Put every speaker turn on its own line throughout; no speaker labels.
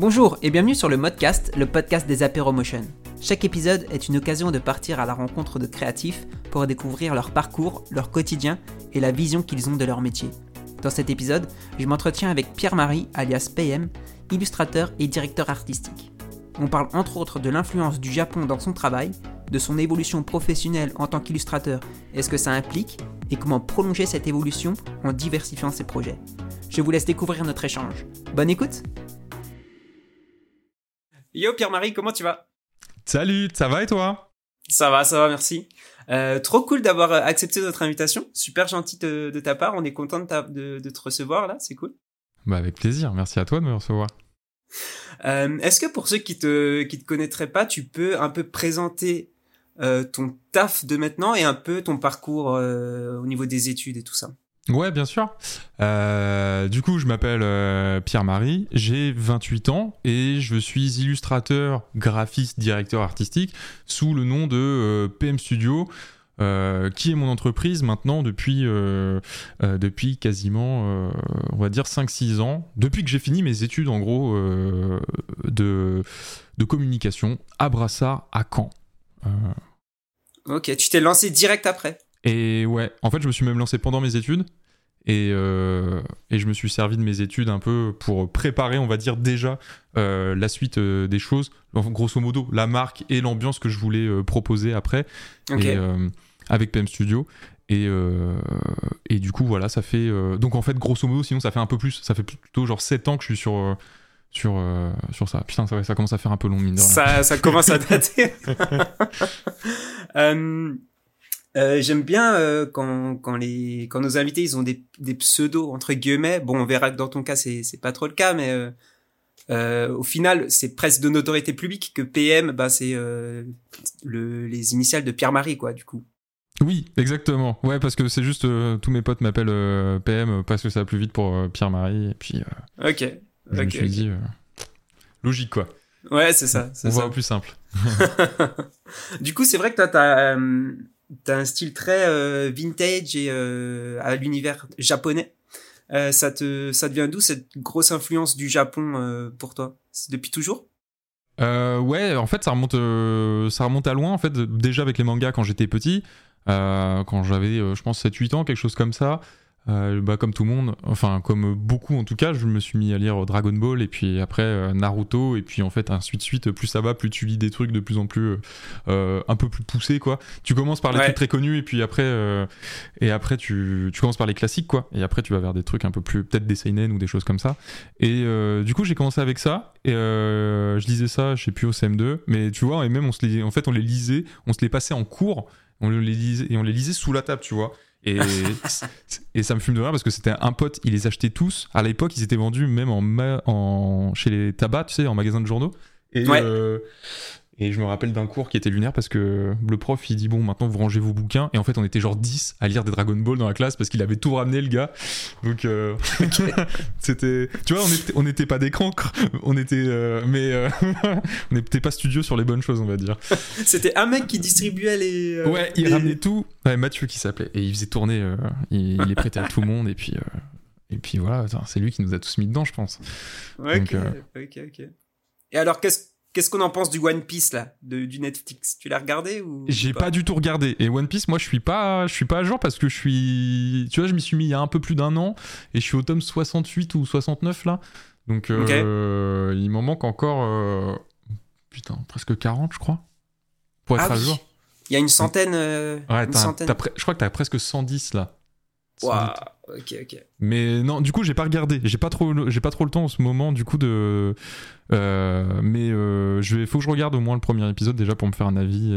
Bonjour et bienvenue sur le Modcast, le podcast des Apéromotion. Chaque épisode est une occasion de partir à la rencontre de créatifs pour découvrir leur parcours, leur quotidien et la vision qu'ils ont de leur métier. Dans cet épisode, je m'entretiens avec Pierre-Marie, alias PM, illustrateur et directeur artistique. On parle entre autres de l'influence du Japon dans son travail, de son évolution professionnelle en tant qu'illustrateur et ce que ça implique, et comment prolonger cette évolution en diversifiant ses projets. Je vous laisse découvrir notre échange. Bonne écoute Yo Pierre-Marie, comment tu vas?
Salut, ça va et toi?
Ça va, ça va, merci. Euh, trop cool d'avoir accepté notre invitation. Super gentil de, ta part. On est content de, te recevoir là, c'est cool.
Bah avec plaisir. Merci à toi de me recevoir.
Euh, est-ce que pour ceux qui te qui te connaîtraient pas, tu peux un peu présenter euh, ton taf de maintenant et un peu ton parcours au niveau des études et tout ça?
Ouais, bien sûr. Euh, du coup, je m'appelle euh, Pierre-Marie, j'ai 28 ans et je suis illustrateur, graphiste, directeur artistique sous le nom de euh, PM Studio. qui est mon entreprise maintenant depuis, depuis quasiment, on va dire, 5-6 ans, depuis que j'ai fini mes études en gros de, de communication à Brassard, à Caen.
Ok, tu t'es lancé direct après
et ouais, en fait, je me suis même lancé pendant mes études. Et, euh, et, je me suis servi de mes études un peu pour préparer, on va dire, déjà euh, la suite euh, des choses. Grosso modo, la marque et l'ambiance que je voulais proposer après. avec PM Studio. Et, et, du coup, voilà, ça fait. donc en fait, grosso modo, sinon, ça fait un peu plus. Ça fait plutôt genre 7 ans que je suis sur. sur, sur ça. Putain, ça, ça commence à faire un peu long, mine de
rien. Ça, ça commence à dater. Euh, j'aime bien euh, quand, quand, les, quand nos invités ils ont des, des pseudos entre guillemets. Bon, on verra que dans ton cas c'est c'est pas trop le cas, mais euh, au final c'est presque de notoriété publique que PM, bah c'est le, les initiales de Pierre Marie quoi, du coup.
Oui, exactement. Ouais, parce que c'est juste tous mes potes m'appellent PM parce que ça va plus vite pour Pierre Marie et puis.
ok.
Je me suis dit logique quoi.
Ouais, c'est ça.
On voit au plus simple.
du coup, c'est vrai que toi, t'as t'as un style très euh, vintage et euh, à l'univers japonais. Euh, ça te ça devient d'où cette grosse influence du Japon pour toi? Depuis toujours?
Ouais, en fait, ça remonte, ça remonte à loin. En fait, déjà avec les mangas quand j'étais petit, quand j'avais, je pense, 7-8 ans, quelque chose comme ça. Euh, bah, comme tout le monde, enfin comme beaucoup en tout cas, je me suis mis à lire Dragon Ball et puis après euh, Naruto et puis en fait ainsi de suite. Plus ça va, plus tu lis des trucs de plus en plus euh, un peu plus poussés quoi. Tu commences par les trucs très connus et puis après et après tu, tu, commences par les classiques quoi. Et après tu vas vers des trucs un peu plus peut-être des seinen ou des choses comme ça. Et du coup j'ai commencé avec ça et je lisais ça, je sais plus au CM2, mais tu vois et même on se les, en fait on les lisait, on se les passait en cours, on les lisait et on les lisait sous la table, tu vois. Et, et ça me fume de rire parce que c'était un pote, il les achetait tous. À l'époque, ils étaient vendus même en, en chez les tabacs, tu sais, en magasin de journaux. Et, euh, et je me rappelle d'un cours qui était lunaire parce que le prof il dit bon maintenant vous rangez vos bouquins et en fait on était genre 10 à lire des Dragon Ball dans la classe parce qu'il avait tout ramené le gars. Donc euh, c'était tu vois on n'était pas des crancres, on était euh, mais euh, on n'était pas studio sur les bonnes choses on va dire.
c'était un mec qui distribuait les
Ouais, il ramenait tout. Ouais, Mathieu qui s'appelait et il faisait tourner il, il les prêtait à tout le monde et puis et puis voilà, c'est lui qui nous a tous mis dedans, je pense.
ok, ok, ok. Et alors, qu'est-ce Qu'est-ce qu'on en pense du One Piece là, de, du Netflix? Tu l'as regardé ou
J'ai pas, du tout regardé. Et One Piece, moi, je suis pas, je suis pas à jour parce que je suis, tu vois, je m'y suis mis il y a un peu plus d'un an et je suis au tome 68 ou 69 là. Donc euh, il m'en manque encore, euh, putain, presque 40 je crois, pour être
ah
à jour.
Il y a une centaine. Euh,
ouais, je crois que t'as presque 110 là.
Waouh, ok, ok.
Mais non, du coup, j'ai pas regardé. J'ai pas trop, j'ai pas trop le temps en ce moment, du coup, de. Euh, mais euh, je vais, faut que je regarde au moins le premier épisode déjà pour me faire un avis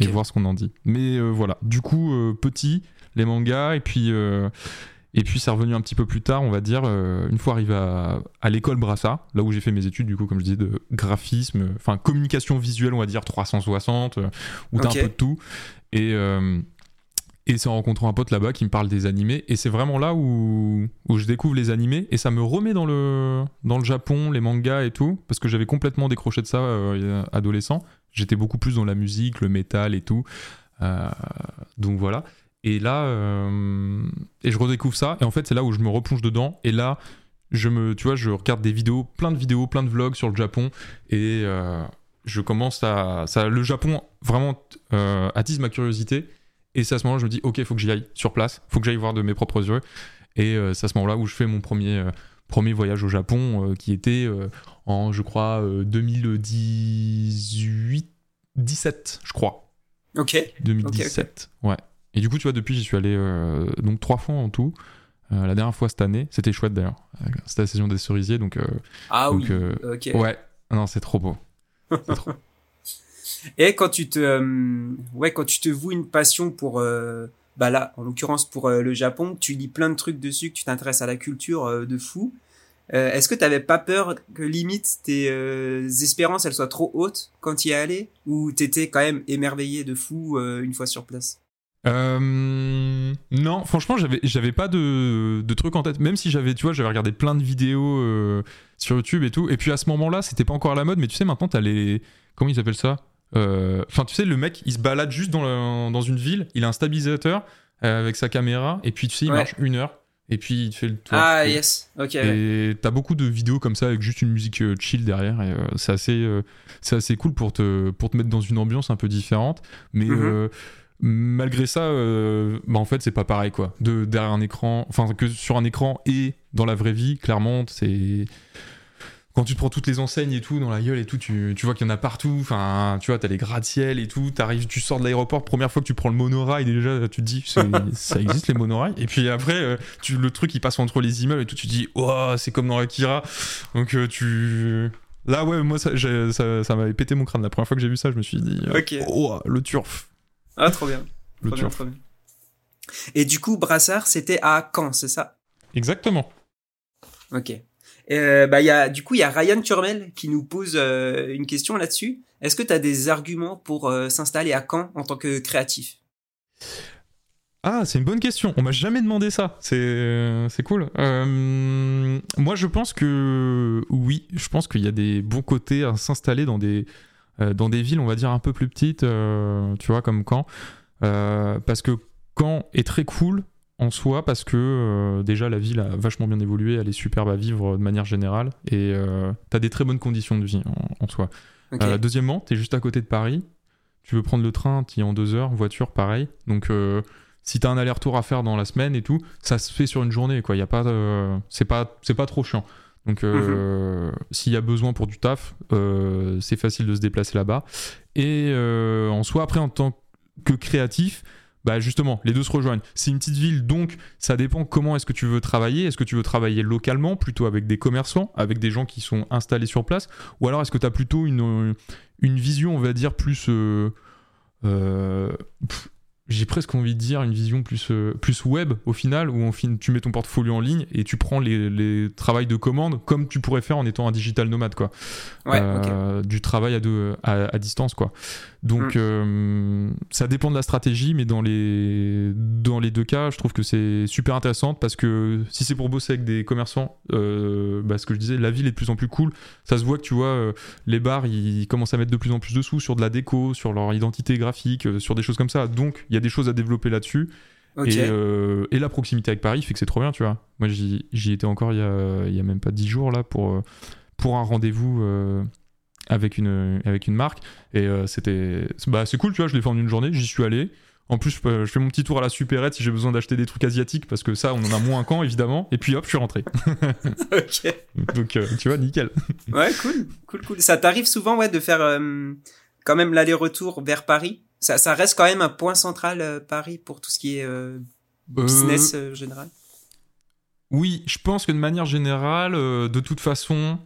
et, voir ce qu'on en dit. Mais euh, voilà, du coup, petit, les mangas, et puis. Et puis c'est revenu un petit peu plus tard, on va dire, une fois arrivé à, à l'école Brassa, là où j'ai fait mes études, du coup, comme je disais, de graphisme, enfin communication visuelle, on va dire 360, où t'as un peu de tout. Et, et c'est en rencontrant un pote là-bas qui me parle des animés. Et c'est vraiment là où, où je découvre les animés. Et ça me remet dans le, dans le Japon, les mangas et tout. Parce que j'avais complètement décroché de ça euh, adolescent. J'étais beaucoup plus dans la musique, le métal et tout. Euh, donc voilà. Et là, euh, et je redécouvre ça. Et en fait, c'est là où je me replonge dedans. Et là, je me, tu vois, je regarde des vidéos, plein de vidéos, plein de vlogs sur le Japon et je commence à, ça, le Japon vraiment attise ma curiosité et c'est à ce moment-là je me dis, ok, il faut que j'y aille sur place, faut que j'aille voir de mes propres yeux et c'est à ce moment-là où je fais mon premier premier voyage au Japon qui était en, je crois, 2018, 17, je crois.
Ok.
2017. Ouais. Et du coup, tu vois, depuis, j'y suis allé euh, donc trois fois en tout. Euh, la dernière fois cette année, c'était chouette d'ailleurs. C'était la saison des cerisiers, donc. Euh,
ah
oui.
ok.
Ouais. Non, c'est trop beau. trop...
Et quand tu te, ouais, quand tu te voues une passion pour, bah là, en l'occurrence pour le Japon, tu lis plein de trucs dessus, que tu t'intéresses à la culture de fou. Euh, est-ce que tu n'avais pas peur que limite tes euh, espérances elles soient trop hautes quand y es allé? Ou t'étais quand même émerveillé de fou euh, une fois sur place?
Non, franchement j'avais j'avais pas de, de truc en tête. Même si j'avais tu vois j'avais regardé plein de vidéos sur YouTube et tout. Et puis à ce moment-là c'était pas encore à la mode, mais tu sais maintenant t'as les comment ils appellent ça? Enfin tu sais le mec il se balade juste dans, dans une ville, il a un stabilisateur avec sa caméra et puis tu sais il marche une heure et puis il te fait le tour.
Ah yes, ok.
Et t'as beaucoup de vidéos comme ça avec juste une musique euh, chill derrière et euh, c'est assez, euh, c'est assez cool pour te, pour te mettre dans une ambiance un peu différente. Mais mhm. malgré ça, bah en fait c'est pas pareil quoi. De derrière un écran, enfin que sur un écran et dans la vraie vie, clairement c'est quand tu te prends toutes les enseignes et tout dans la gueule et tout, tu, tu vois qu'il y en a partout. Enfin, tu vois, t'as les gratte-ciel et tout. Arrives, tu sors de l'aéroport, première fois que tu prends le monorail, déjà, tu te dis, ça existe les monorails? Et puis après, euh, tu, le truc, il passe entre les immeubles et tout, tu te dis, oh, c'est comme dans Akira. Donc euh, tu. Là, ouais, moi, ça, ça, m'avait pété mon crâne. La première fois que j'ai vu ça, je me suis dit, oh, le turf.
Ah, trop bien. Le turf. Et du coup, Brassard, c'était à Caen, c'est ça?
Exactement.
Ok. Euh, bah, du coup, il y a Ryan Turmel qui nous pose euh, une question là-dessus. Est-ce que tu as des arguments pour euh, s'installer à Caen en tant que créatif?
Ah, c'est une bonne question. On m'a jamais demandé ça. C'est, c'est cool. moi, je pense que oui. Je pense qu'il y a des bons côtés à s'installer dans des, dans des villes, on va dire, un peu plus petites, tu vois, comme Caen. parce que Caen est très cool en soi parce que euh, déjà la ville a vachement bien évolué, elle est superbe à vivre de manière générale et euh, tu as des très bonnes conditions de vie en, soi. Euh, deuxièmement, tu es juste à côté de Paris, tu veux prendre le train, tu y es en deux heures, voiture pareil. Donc si tu as un aller-retour à faire dans la semaine et tout, ça se fait sur une journée quoi, y a pas c'est pas c'est pas trop chiant. Donc mhm. s'il y a besoin pour du taf, c'est facile de se déplacer là-bas. Et en soi après en tant que créatif, bah justement, les deux se rejoignent. C'est une petite ville, donc ça dépend comment est-ce que tu veux travailler. Est-ce que tu veux travailler localement, plutôt avec des commerçants, avec des gens qui sont installés sur place, ou alors est-ce que tu as plutôt une, une vision, on va dire, plus... Euh, euh, j'ai presque envie de dire une vision plus, euh, plus web au final, où tu mets ton portfolio en ligne et tu prends les, les travails de commande comme tu pourrais faire en étant un digital nomade, quoi.
Euh,
du travail à, deux, à, distance, quoi. Donc mm. euh, ça dépend de la stratégie, mais dans les, dans les deux cas, je trouve que c'est super intéressant parce que si c'est pour bosser avec des commerçants, bah, ce que je disais, la ville est de plus en plus cool. Ça se voit que tu vois, les bars, ils commencent à mettre de plus en plus de sous sur de la déco, sur leur identité graphique, sur des choses comme ça. Donc il y a des choses à développer là-dessus. Euh, et, la proximité avec Paris fait que c'est trop bien, tu vois. Moi, j'y étais encore il y, a, il y a même pas dix jours là pour, euh, pour un rendez-vous euh, avec, une, avec une marque. Et c'était. Bah, c'est cool, tu vois, je l'ai fait en une journée, j'y suis allé. En plus, je, fais mon petit tour à la supérette si j'ai besoin d'acheter des trucs asiatiques parce que ça, on en a moins qu'en évidemment. Et puis hop, je suis rentré.
ok.
Donc, tu vois, nickel.
ouais, cool, cool, cool. Ça t'arrive souvent, ouais, de faire quand même l'aller-retour vers Paris? Ça, ça reste quand même un point central, euh, Paris, pour tout ce qui est euh, business euh, général?
Oui, je pense que de manière générale, de toute façon,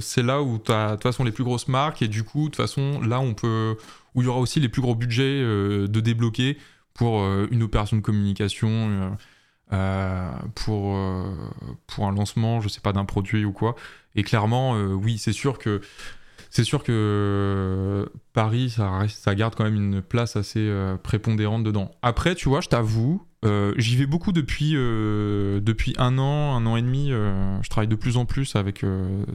c'est là où tu as de toute façon les plus grosses marques et du coup, de toute façon, là on peut, où il y aura aussi les plus gros budgets de débloquer pour une opération de communication. pour, un lancement, je sais pas, d'un produit ou quoi. Et clairement, oui, c'est sûr que Paris, ça, ça garde quand même une place assez euh, prépondérante dedans. Après, tu vois, je t'avoue, euh, j'y vais beaucoup depuis, euh, depuis un an, un an et demi. je travaille de plus en plus avec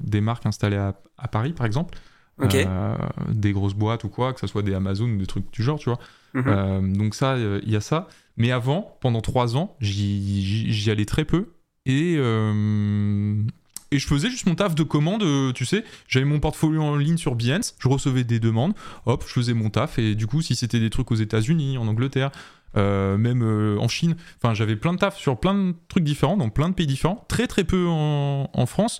des marques installées à, Paris, par exemple. des grosses boîtes ou quoi, que ce soit des Amazon ou des trucs du genre, tu vois. Mhm. donc ça, il y a ça. Mais avant, pendant trois ans, j'y allais très peu. Et, euh, et je faisais juste mon taf de commande, euh, tu sais. J'avais mon portfolio en ligne sur Behance, je recevais des demandes, hop, je faisais mon taf. Et du coup, si c'était des trucs aux États-Unis, en Angleterre, euh, même en Chine, enfin, j'avais plein de taf sur plein de trucs différents, dans plein de pays différents, très très peu en, France.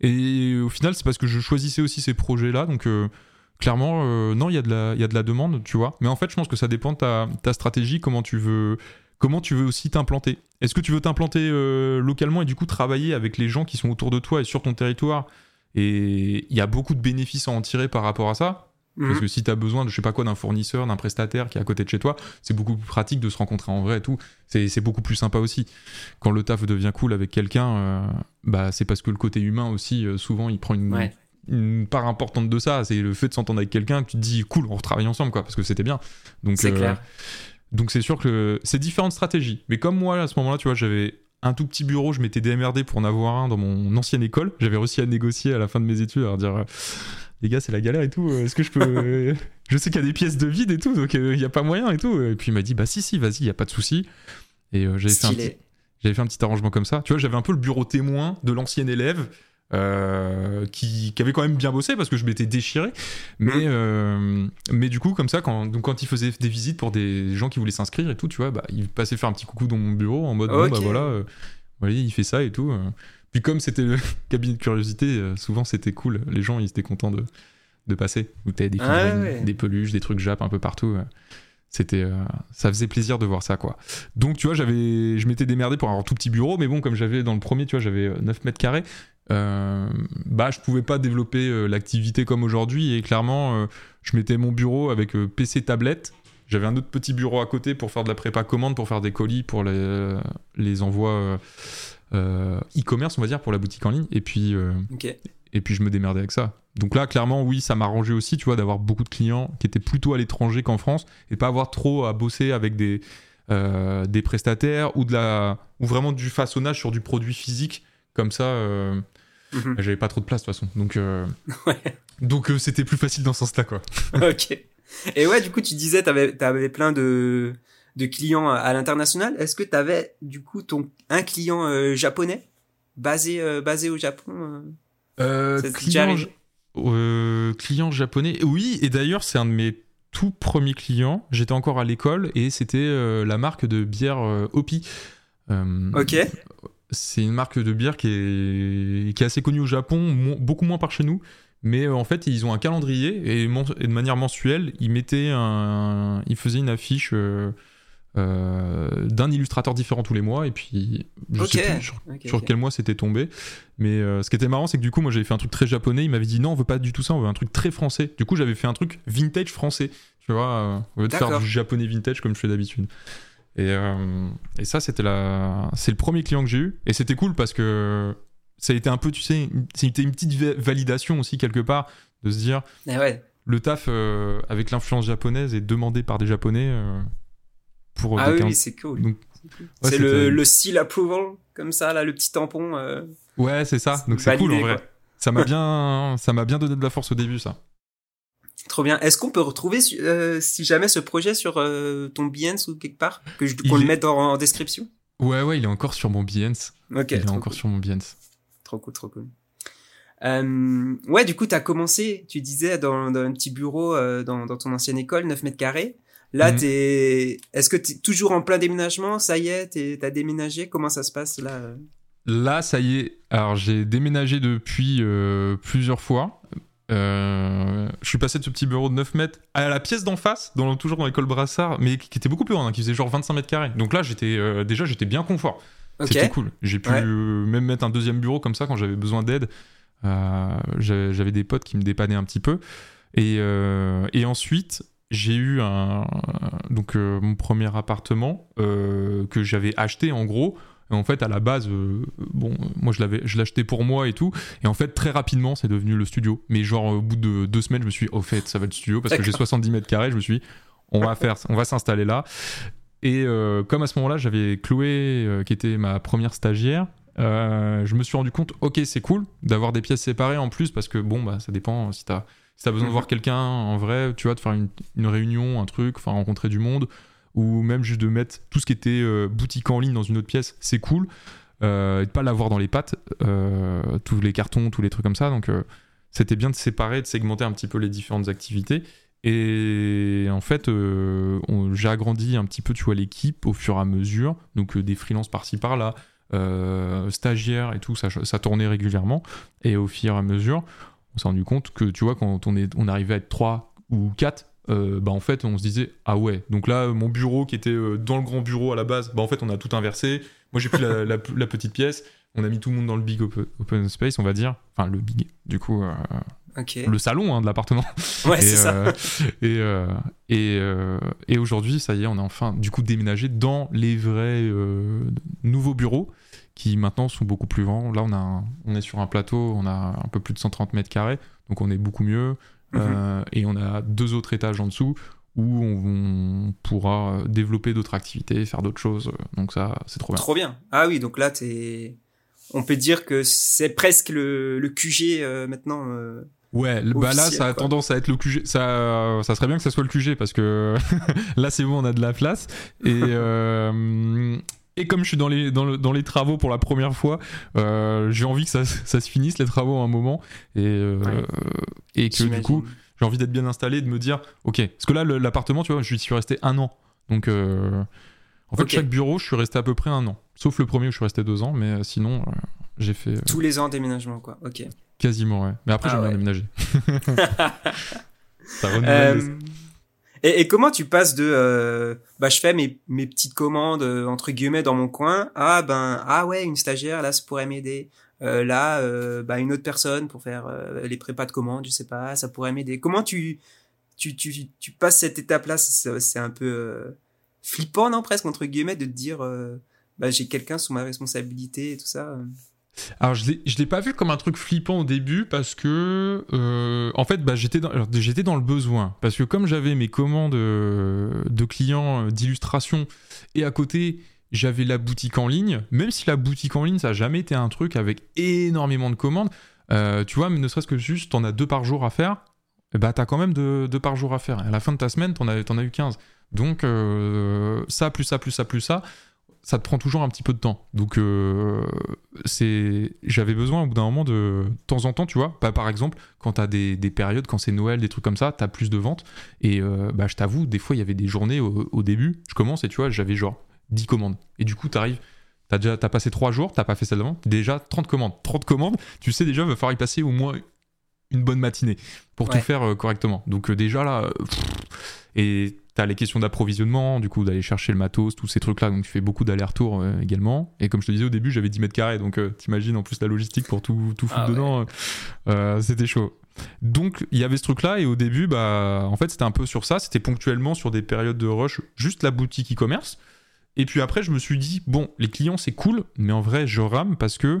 Et au final, c'est parce que je choisissais aussi ces projets-là. Donc, clairement, non, il y, a de la, y a de la demande, tu vois. Mais en fait, je pense que ça dépend de ta, stratégie, comment tu veux comment tu veux aussi t'implanter. Est-ce que tu veux t'implanter euh, localement et du coup travailler avec les gens qui sont autour de toi et sur ton territoire? Et il y a beaucoup de bénéfices à en tirer par rapport à ça. Mhm. Parce que si tu as besoin de, je sais pas quoi, d'un fournisseur, d'un prestataire qui est à côté de chez toi, c'est beaucoup plus pratique de se rencontrer en vrai et tout. C'est beaucoup plus sympa aussi. Quand le taf devient cool avec quelqu'un, euh, bah, c'est parce que le côté humain aussi, euh, souvent, il prend une, une part importante de ça. C'est le fait de s'entendre avec quelqu'un que tu te dis, cool, on retravaille ensemble, quoi, parce que c'était bien. Donc,
c'est clair.
Donc c'est sûr que c'est différentes stratégies. Mais comme moi, à ce moment-là, tu vois, j'avais un tout petit bureau, je m'étais démerdé pour en avoir un dans mon ancienne école. J'avais réussi à négocier à la fin de mes études, à dire les gars, c'est la galère et tout. Est-ce que je peux. je sais qu'il y a des pièces de vide et tout, donc euh, il n'y a pas moyen et tout. Et puis il m'a dit, bah si, si, vas-y, il n'y a pas de souci. Et euh, j'avais fait, un petit... fait un petit arrangement comme ça. Tu vois, j'avais un peu le bureau témoin de l'ancien élève. Euh, qui, avait quand même bien bossé parce que je m'étais déchiré. Mais, mmh. euh, mais du coup, comme ça, quand, donc quand il faisait des visites pour des gens qui voulaient s'inscrire et tout, tu vois, bah, il passait faire un petit coucou dans mon bureau en mode, bon, bah voilà, euh, il fait ça et tout. Puis comme c'était le cabinet de curiosité, souvent c'était cool. Les gens, ils étaient contents de, de passer. Où t'avais des ah des peluches, des trucs Jap un peu partout c'était ça faisait plaisir de voir ça quoi donc tu vois j'avais je m'étais démerdé pour avoir un tout petit bureau mais bon comme j'avais dans le premier tu vois j'avais 9 mètres carrés euh, bah, je pouvais pas développer euh, l'activité comme aujourd'hui et clairement euh, je mettais mon bureau avec PC tablette j'avais un autre petit bureau à côté pour faire de la prépa commande pour faire des colis pour les, les envois e-commerce on va dire pour la boutique en ligne et puis et puis je me démerdais avec ça donc là clairement oui ça m'arrangeait aussi tu vois d'avoir beaucoup de clients qui étaient plutôt à l'étranger qu'en France et pas avoir trop à bosser avec des des prestataires ou de la ou vraiment du façonnage sur du produit physique comme ça Mhm. J'avais pas trop de place de toute façon. Donc, euh, donc euh, c'était plus facile dans ce sens-là, quoi.
ok. Et ouais, du coup, tu disais, t'avais avais plein de, de clients à l'international. Est-ce que t'avais, du coup, ton, un client euh, japonais basé, basé au Japon
client, client japonais, oui. Et d'ailleurs, c'est un de mes tout premiers clients. J'étais encore à l'école et c'était la marque de bière Opi.
ok
c'est une marque de bière qui est, qui est assez connue au Japon, beaucoup moins par chez nous. Mais euh, en fait, ils ont un calendrier et, de manière mensuelle, ils mettaient un, ils faisaient une affiche euh, euh, d'un illustrateur différent tous les mois. Et puis, je sais plus sur, quel mois c'était tombé. Mais ce qui était marrant, c'est que du coup, moi, j'avais fait un truc très japonais. Il m'avait dit non, on veut pas du tout ça, on veut un truc très français. Du coup, j'avais fait un truc vintage français. Tu vois, au lieu de faire du japonais vintage comme je fais d'habitude. Et, euh, et ça, c'était la... c'est le premier client que j'ai eu. Et c'était cool parce que ça a été un peu, tu sais, c'était une petite validation aussi quelque part de se dire
eh ouais.
le taf euh, avec l'influence japonaise est demandé par des japonais euh, pour.
Ah oui, c'est cool. c'est le, le, seal approval, comme ça, là, le petit tampon.
Ouais, c'est ça. Donc c'est cool en vrai. Ça m'a bien, ça m'a bien donné de la force au début, ça.
Trop bien. Est-ce qu'on peut retrouver, euh, si jamais, ce projet sur euh, ton Behance ou quelque part Que je, qu'on le mette en, description?
Ouais, ouais, il est encore sur mon Behance.
Ok.
Il est encore sur mon Behance.
Trop cool, trop cool. Euh, ouais, du coup, tu as commencé, tu disais, dans, dans un petit bureau dans, dans, ton ancienne école, 9 mètres carrés. Là, mhm. t'es, est-ce que tu es toujours en plein déménagement? Ça y est, t'as déménagé? Comment ça se passe là?
Là, ça y est. Alors, j'ai déménagé depuis plusieurs fois. Euh, je suis passé de ce petit bureau de 9 mètres à la pièce d'en face, dans, toujours dans l'école Brassard, mais qui, était beaucoup plus grande, hein, qui faisait genre 25 mètres carrés. Donc là, j'étais euh, déjà j'étais bien confort. C'était cool. J'ai pu même mettre un deuxième bureau comme ça quand j'avais besoin d'aide. Euh, j'avais des potes qui me dépannaient un petit peu. Et, et ensuite, j'ai eu un, donc mon premier appartement que j'avais acheté en gros en fait, à la base, euh, bon, moi je l'avais, je l'achetais pour moi et tout. Et en fait, très rapidement, c'est devenu le studio. Mais genre, au bout de deux semaines, je me suis, au fait, ça va être le studio parce que j'ai 70 mètres carrés. Je me suis, on va faire, on va s'installer là. Et euh, comme à ce moment-là, j'avais Chloé, euh, qui était ma première stagiaire. je me suis rendu compte, ok, c'est cool d'avoir des pièces séparées en plus parce que bon, bah, ça dépend si t'as si as besoin de voir mhm. quelqu'un en vrai, tu vois, de faire une, une réunion, un truc, enfin rencontrer du monde ou même juste de mettre tout ce qui était euh, boutique en ligne dans une autre pièce, c'est cool. euh, et de pas l'avoir dans les pattes, euh, tous les cartons, tous les trucs comme ça. Donc c'était bien de séparer, de segmenter un petit peu les différentes activités. Et en fait, j'ai agrandi un petit peu, tu vois, l'équipe au fur et à mesure. Donc des freelances par-ci par-là, stagiaires et tout, ça, ça tournait régulièrement. Et au fur et à mesure, on s'est rendu compte que, tu vois, quand on, est, on arrivait à être 3 ou 4, euh, bah en fait, on se disait, ah ouais, donc là, mon bureau qui était euh, dans le grand bureau à la base, bah en fait, on a tout inversé. Moi, j'ai pris la, la- la petite pièce. On a mis tout le monde dans le big open, open space, on va dire. Enfin, le big, du coup, euh, le salon hein, de l'appartement.
Ouais,
et,
c'est ça.
euh, et, et, et aujourd'hui, ça y est, on a enfin du coup déménagé dans les vrais nouveaux bureaux qui maintenant sont beaucoup plus grands. Là, on, a un- on est sur un plateau, on a un peu plus de 130 mètres carrés, donc on est beaucoup mieux.
Mhm.
Euh, et on a deux autres étages en dessous où on, on pourra développer d'autres activités, faire d'autres choses. Donc ça, c'est trop bien.
Trop bien. Ah oui, donc là, t'es. On peut dire que c'est presque le, le QG euh, maintenant. euh.
Ouais, bah là, ça a
quoi.
tendance à être le QG. Ça, ça serait bien que ça soit le QG parce que là, c'est bon, on a de la place. Et, euh, et comme je suis dans les, dans, le- dans les travaux pour la première fois, euh, j'ai envie que ça, ça se finisse les travaux à un moment. Et, euh,
Ouais.
et que du coup, j'ai envie d'être bien installé, de me dire, ok, parce que là, l'appartement, tu vois, je suis resté un an. Donc, euh, en fait, chaque bureau, je suis resté à peu près un an. Sauf le premier où je suis resté deux ans, mais sinon, j'ai fait
Tous les ans déménagement, quoi. Ok.
quasiment, ouais. Mais après,
Ah
j'aime bien
ouais.
déménager. ça renouvelle
et, et comment tu passes de euh, bah je fais mes, mes petites commandes euh, entre guillemets dans mon coin à ben ah ouais une stagiaire là ça pourrait m'aider. Euh, là euh, bah une autre personne pour faire euh, les prépas de commandes je sais pas ça pourrait m'aider. Comment tu tu, tu tu passes cette étape là c'est un peu flippant non presque entre guillemets de te dire bah j'ai quelqu'un sous ma responsabilité et tout ça.
Alors, je je l'ai pas vu comme un truc flippant au début parce que, euh, en fait, bah, j'étais dans, dans le besoin. Parce que comme j'avais mes commandes euh, de clients euh, d'illustration et à côté, j'avais la boutique en ligne, même si la boutique en ligne, ça n'a jamais été un truc avec énormément de commandes, tu vois, mais ne serait-ce que juste, t'en as deux par jour à faire, et bah, t'as quand même deux, deux par jour à faire. À la fin de ta semaine, t'en as, t'en as eu 15. Donc, ça, plus ça, plus ça, plus ça, ça te prend toujours un petit peu de temps. Donc, euh, c'est j'avais besoin au bout d'un moment de, de temps en temps tu vois. Bah, par exemple quand t'as des, des périodes quand c'est Noël des trucs comme ça t'as plus de ventes. Et euh, bah je t'avoue des fois il y avait des journées au, au début je commence et tu vois j'avais genre 10 commandes. Et du coup t'arrives t'as déjà t'as passé 3 jours t'as pas fait celle d'avant déjà 30 commandes. 30 commandes tu sais déjà il va falloir y passer au moins une bonne matinée pour
Ouais.
tout faire euh, correctement. Donc déjà là pff, et t'as les questions d'approvisionnement, du coup d'aller chercher le matos, tous ces trucs-là, donc tu fais beaucoup d'allers-retours euh, également. Et comme je te disais au début, j'avais 10 mètres carrés, donc euh, t'imagines en plus la logistique pour tout, tout foutre
Ah ouais.
dedans, euh, euh, c'était chaud. Donc il y avait ce truc-là, et au début, bah, en fait c'était un peu sur ça, c'était ponctuellement sur des périodes de rush, juste la boutique e-commerce. Et puis après, je me suis dit, bon, les clients c'est cool, mais en vrai, je rame parce que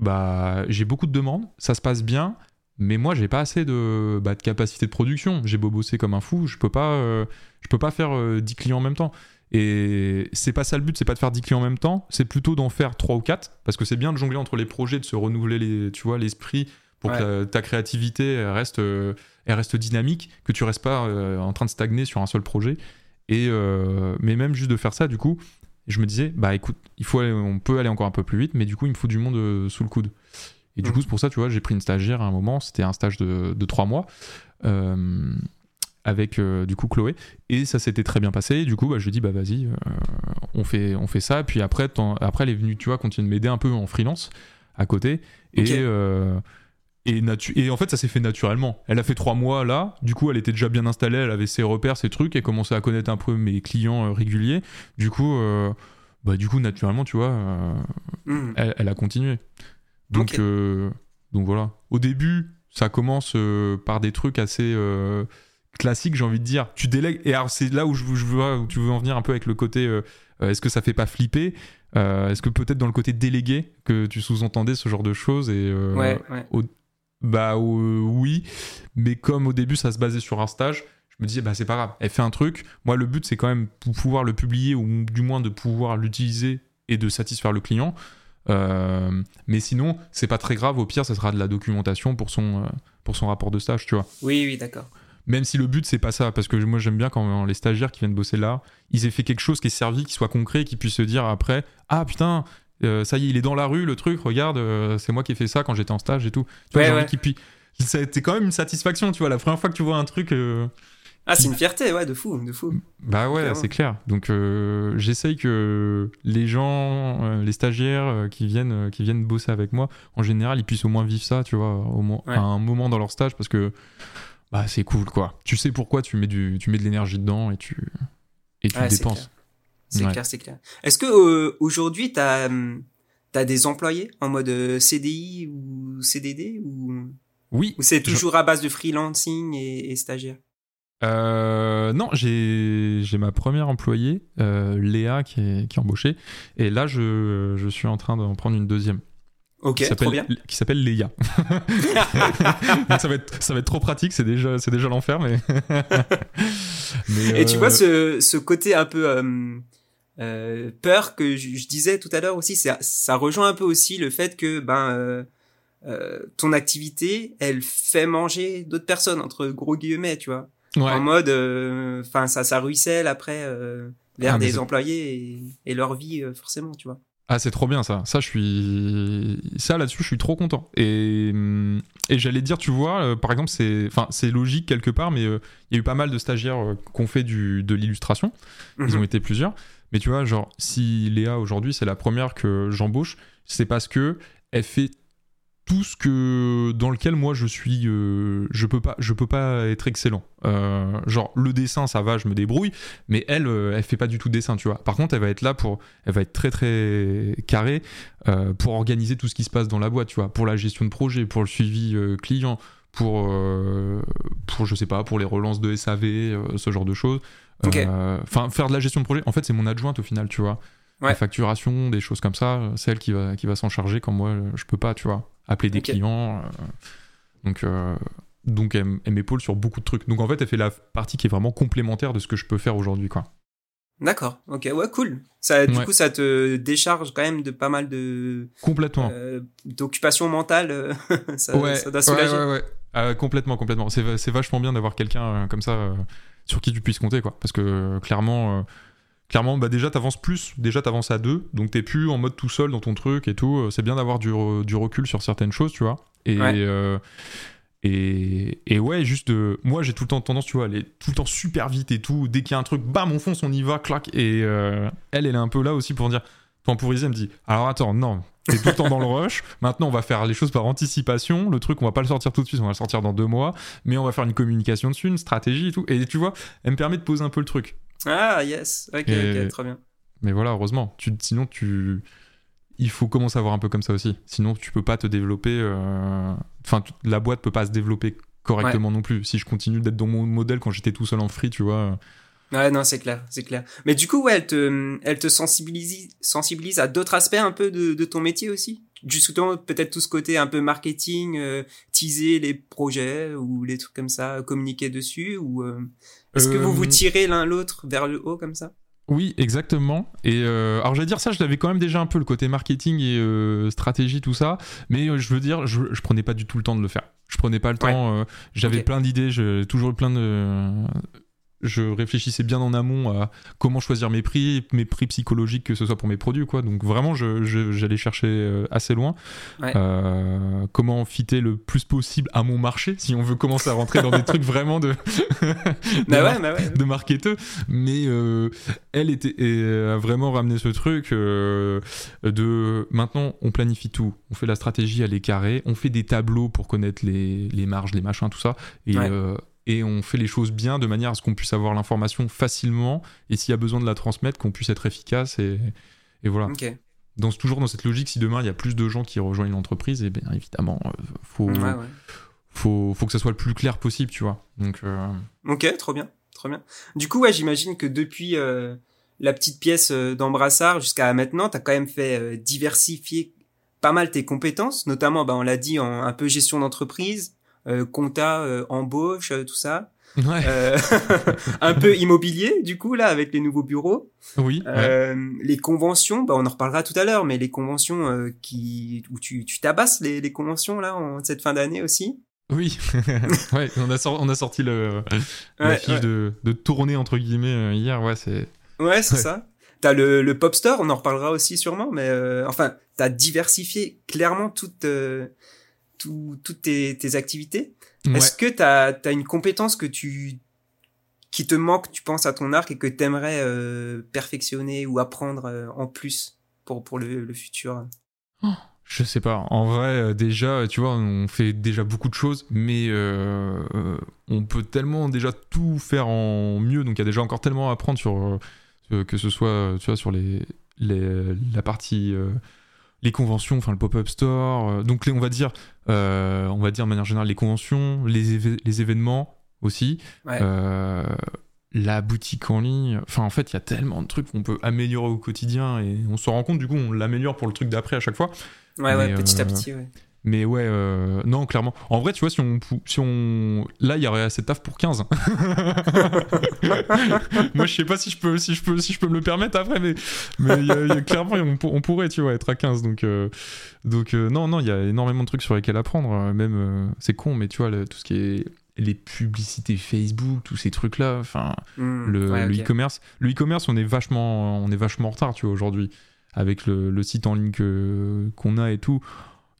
bah, j'ai beaucoup de demandes, ça se passe bien, mais moi j'ai pas assez de, bah, de capacité de production. J'ai beau bosser comme un fou, je peux pas, euh, je peux pas faire euh, 10 clients en même temps. Et c'est pas ça le but, c'est pas de faire 10 clients en même temps, c'est plutôt d'en faire 3 ou 4, parce que c'est bien de jongler entre les projets, de se renouveler les, tu vois, l'esprit pour
Ouais.
que ta, ta créativité reste, euh, elle reste dynamique, que tu restes pas euh, en train de stagner sur un seul projet. Et mais même juste de faire ça, du coup, je me disais, bah écoute, il faut aller- on peut aller encore un peu plus vite, mais du coup, il me faut du monde sous le coude. Et du
Mhm.
coup, c'est pour ça, tu vois, j'ai pris une stagiaire à un moment, c'était un stage de, de 3 mois. euh, avec euh, du coup Chloé. Et ça s'était très bien passé. Du coup bah, je lui ai dit bah vas-y euh, on fait on fait ça. Puis après après elle est venue tu vois continuer de m'aider un peu en freelance à côté. Et euh, et, et en fait ça s'est fait naturellement. Elle a fait trois mois là. Du coup elle était déjà bien installée. Elle avait ses repères ses trucs. Elle commençait à connaître un peu mes clients réguliers. Du coup bah du coup naturellement tu vois elle, elle a continué. Donc, euh, donc voilà. Au début, ça commence euh, par des trucs assez euh, classiques, j'ai envie de dire. Tu délègues. Et alors, c'est là où je, je veux, où tu veux en venir un peu avec le côté est-ce que ça fait pas flipper Est-ce que peut-être dans le côté délégué que tu sous-entendais ce genre de choses et,
ouais
bah oui, mais comme au début ça se basait sur un stage, je me disais bah c'est pas grave, elle fait un truc. Moi le but c'est quand même pour pouvoir le publier ou du moins de pouvoir l'utiliser et de satisfaire le client. Euh, mais sinon c'est pas très grave. Au pire ça sera de la documentation pour son euh, pour son rapport de stage, tu vois.
oui oui d'accord
Même si le but c'est pas ça, parce que moi j'aime bien quand les stagiaires qui viennent bosser là, ils aient fait quelque chose qui est servi, qui soit concret, qui puissent se dire après ah putain euh, ça y est, il est dans la rue, le truc, regarde, euh, c'est moi qui ai fait ça quand j'étais en stage et tout. Tu vois,
Ouais,
puisse- a été quand même une satisfaction, tu vois, la première fois que tu vois un truc.
Ah, c'est une fierté, ouais, de fou, de fou.
Bah ouais, c'est clair. Donc euh, j'essaye que les gens, euh, les stagiaires euh, qui viennent, qui viennent bosser avec moi, en général, ils puissent au moins vivre ça, tu vois, au moins
Ouais.
à un moment dans leur stage, parce que bah c'est cool, quoi. Tu sais pourquoi tu mets du, tu mets de l'énergie dedans et tu et tu
Ouais,
dépenses.
C'est clair, c'est clair. Est-ce que aujourd'hui, tu as, des employés en mode CDI ou CDD ou,
Oui.
ou c'est
Je-
toujours à base de freelancing et, et stagiaire?
Euh, non, j'ai j'ai ma première employée, euh, Léa, qui est, qui est embauchée, et là je, je suis en train d'en prendre une deuxième.
Ok,
qui s'appelle qui s'appelle Léa. Donc ça va être ça va être trop pratique, c'est déjà c'est déjà l'enfer mais, Mais,
Et tu
euh,
vois ce, ce côté un peu euh, euh, peur que je, je disais tout à l'heure aussi, ça, ça rejoint un peu aussi le fait que ben euh, euh, ton activité, elle fait manger d'autres personnes entre gros guillemets, tu vois,
ouais.
en mode, enfin ça, ça ruisselle après euh, vers
Ah,
des employés et, et leur vie euh, forcément, tu vois.
Ah, c'est trop bien ça. Ça, je suis. Ça, là-dessus, je suis trop content. Et, hum, et j'allais dire, tu vois, euh, par exemple, c'est enfin, c'est logique quelque part, mais euh, il y a eu pas mal de stagiaires euh, qui ont fait du, de l'illustration. Ils
Mhm.
ont été plusieurs. Mais tu vois, genre, si Léa aujourd'hui, c'est la première que j'embauche, c'est parce que elle fait tout ce que dans lequel moi je suis euh, je peux pas je peux pas être excellent. Euh, genre le dessin ça va je me débrouille mais elle euh, elle fait pas du tout de dessin tu vois. Par contre elle va être là pour elle va être très très carrée pour organiser tout ce qui se passe dans la boîte tu vois. Pour la gestion de projet pour le suivi client pour pour je sais pas pour les relances de SAV ce genre de choses. Enfin faire de la gestion de projet en fait c'est mon adjointe au final tu vois
Ouais.
la facturation des choses comme ça euh, c'est elle qui va qui va s'en charger quand moi euh, je peux pas tu vois appeler des clients euh, donc donc elle, elle m'épaule sur beaucoup de trucs donc en fait elle fait la partie qui est vraiment complémentaire de ce que je peux faire aujourd'hui quoi
D'accord, ok, ouais, cool. Ça, du
Ouais.
coup, ça te décharge quand même de pas mal de
complètement
euh, d'occupations mentales. euh, ça,
ouais,
ça doit soulager.
ouais, ouais. Euh, complètement, complètement. C'est, c'est vachement bien d'avoir quelqu'un euh, comme ça sur qui tu puisses compter, quoi. Parce que clairement, clairement, bah déjà t'avances plus, déjà t'avances à deux, donc t'es plus en mode tout seul dans ton truc et tout. Euh, C'est bien d'avoir du, re- du recul sur certaines choses, tu vois. Et
Ouais.
euh, et, et ouais, juste, euh, moi j'ai tout le temps tendance, tu vois, à aller tout le temps super vite et tout. Dès qu'il y a un truc, bam, on fonce, on y va, clac. Et euh, elle, elle est un peu là aussi pour dire, temporiser, elle me dit, alors attends, non, t'es tout le temps dans le rush. Maintenant, on va faire les choses par anticipation. Le truc, on va pas le sortir tout de suite, on va le sortir dans deux mois. Mais on va faire une communication dessus, une stratégie et tout. Et tu vois, elle me permet de poser un peu le truc.
Ah, yes, ok,
Et-
ok, très bien.
Mais voilà, heureusement. Tu, sinon, tu. Il faut commencer à voir un peu comme ça aussi. Sinon, tu peux pas te développer. euh, Enfin, la boîte peut pas se développer correctement non plus. Si je continue d'être dans mon modèle quand j'étais tout seul en free, tu vois.
Ouais, non, c'est clair, c'est clair. Mais du coup, ouais, elle te, elle te sensibilise, sensibilise à d'autres aspects un peu de, de ton métier aussi? Justement, peut-être tout ce côté un peu marketing, euh, teaser les projets ou les trucs comme ça, communiquer dessus ou euh, est-ce que vous
Euh,
vous tirez l'un l'autre vers le haut comme ça
Oui, exactement. Et euh, alors, j'allais dire ça, je l'avais quand même déjà un peu le côté marketing et euh, stratégie, tout ça. Mais euh, je veux dire, je, je prenais pas du tout le temps de le faire. Je prenais pas le
Ouais.
temps. euh, J'avais plein d'idées. J'ai toujours eu plein de. Je réfléchissais bien en amont à comment choisir mes prix, mes prix psychologiques, que ce soit pour mes produits, quoi. Donc vraiment, je- je- j'allais chercher euh, assez loin.
Ouais.
Euh, comment fitter le plus possible à mon marché, si on veut commencer à rentrer dans des trucs vraiment de. de
Bah
mar-
ouais, bah ouais.
de marketeux, mais euh, elle était et, a vraiment ramené ce truc euh, de maintenant on planifie tout, on fait la stratégie, elle est carrée, on fait des tableaux pour connaître les, les marges, les machins, tout ça, et, et on fait les choses bien de manière à ce qu'on puisse avoir l'information facilement et s'il y a besoin de la transmettre, qu'on puisse être efficace et, et voilà.
Ok.
Donc toujours dans cette logique, si demain il y a plus de gens qui rejoignent l'entreprise, et bien évidemment, euh, faut,
Ouais, ouais.
faut, faut que ça soit le plus clair possible, tu vois. Donc euh,
Ok, trop bien, trop bien. Du coup, ouais, j'imagine que depuis euh, la petite pièce d'Embrassard jusqu'à maintenant, t'as quand même fait euh, diversifier pas mal tes compétences, notamment, bah, on l'a dit, en un peu gestion d'entreprise, compta, euh, embauche, euh, tout ça.
ouais.
Euh, un peu immobilier, du coup, là, avec les nouveaux bureaux.
oui. ouais.
Euh, Les conventions, bah, on en reparlera tout à l'heure, mais les conventions euh, qui où tu, tu tabasses les, les conventions, là, en cette fin d'année aussi.
Oui, ouais, on a, sor- on a sorti le, la fiche. De, de tournée entre guillemets euh, hier, ouais, c'est.
Ouais, c'est ça. T'as le, le pop store, on en reparlera aussi sûrement, mais euh, enfin, t'as diversifié clairement toutes euh, tout- toutes tes, tes activités.
Ouais.
Est-ce que t'as as une compétence que tu qui te manque, tu penses à ton arc et que t'aimerais euh, perfectionner ou apprendre euh, en plus pour pour le, le futur?
Je sais pas. En vrai, euh, déjà, tu vois, on fait déjà beaucoup de choses, mais euh, on peut tellement déjà tout faire en mieux. Donc, il y a déjà encore tellement à apprendre sur que ce soit, tu vois, sur les, les la partie les conventions, enfin le pop-up store. euh, donc, les, on va dire, euh, on va dire de manière générale les conventions, les, événements aussi.
Ouais.
Euh, la boutique en ligne, enfin en fait il y a tellement de trucs qu'on peut améliorer au quotidien et on se rend compte du coup on l'améliore pour le truc d'après à chaque fois.
Ouais, ouais, petit à petit, ouais.
Mais ouais, euh, non, clairement. En vrai, tu vois, si on, si on, là, il y aurait assez de taf pour 15. Moi, je sais pas si je peux, si je peux, si je peux me le permettre après, mais, mais il y a- il y a clairement, on, pour- on pourrait, tu vois, être à 15. Donc, euh, donc euh, non, non, il y a énormément de trucs sur lesquels apprendre. Même, c'est con, mais tu vois, le- tout ce qui est les publicités Facebook, tous ces trucs-là, enfin,
Hmm,
le,
ouais,
e-commerce. Le e-commerce, on est vachement, on est vachement en retard, tu vois, aujourd'hui, avec le, le site en ligne qu'on a et tout.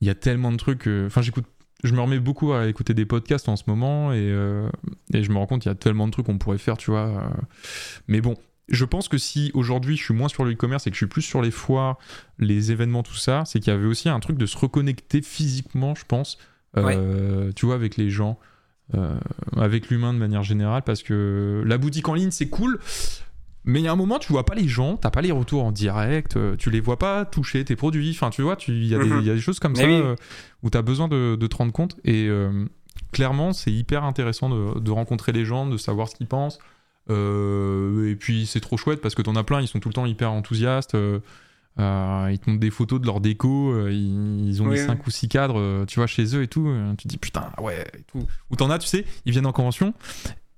Il y a tellement de trucs. Enfin, j'écoute, je me remets beaucoup à écouter des podcasts en ce moment et, euh, et je me rends compte qu'il y a tellement de trucs qu'on pourrait faire, tu vois. euh. Mais bon. Je pense que si aujourd'hui je suis moins sur le e-commerce et que je suis plus sur les foires, les événements, tout ça, c'est qu'il y avait aussi un truc de se reconnecter physiquement, je pense, euh, tu vois, avec les gens, euh, avec l'humain de manière générale, parce que la boutique en ligne c'est cool, mais il y a un moment tu vois pas les gens, t'as pas les retours en direct, euh, tu les vois pas toucher tes produits, enfin tu vois, tu- il y, a des-
Mhm.
il y a des choses comme
Mais
ça
oui.
euh, où t'as besoin de, de te rendre compte et euh, clairement c'est hyper intéressant de, de rencontrer les gens, de savoir ce qu'ils pensent. Euh, et puis c'est trop chouette parce que t'en as plein, ils sont tout le temps hyper enthousiastes. euh, ils te montrent des photos de leur déco, euh, ils, ils ont
Oui,
mis
oui.
5 ou 6 cadres, euh, tu vois, chez eux et tout. tu te dis putain, ouais, et tout. Ou t'en as, tu sais, ils viennent en convention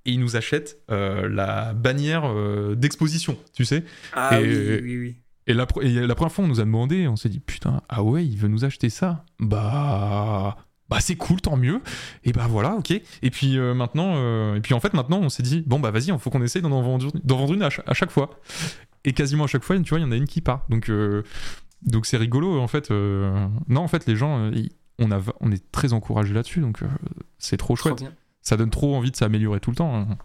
et ils nous achètent euh, la bannière euh, d'exposition, tu sais.
Ah
Et-
oui, oui, oui.
Et la, pre- et la première fois, on nous a demandé, on s'est dit putain, ah ouais, il veut nous acheter ça Bah. Bah c'est cool, tant mieux. Et bah voilà, ok. Et puis euh, maintenant, euh, et puis en fait maintenant, on s'est dit bon bah vas-y, il faut qu'on essaye d'en vendre, une à, cha- à chaque fois. Et quasiment à chaque fois, tu vois, il y en a une qui part. Donc euh, donc c'est rigolo en fait. euh, Non en fait, les gens, euh, on a, on est très encouragés là-dessus, donc euh, c'est trop
Trop
chouette.
bien.
Ça donne trop envie de s'améliorer tout le temps. hein.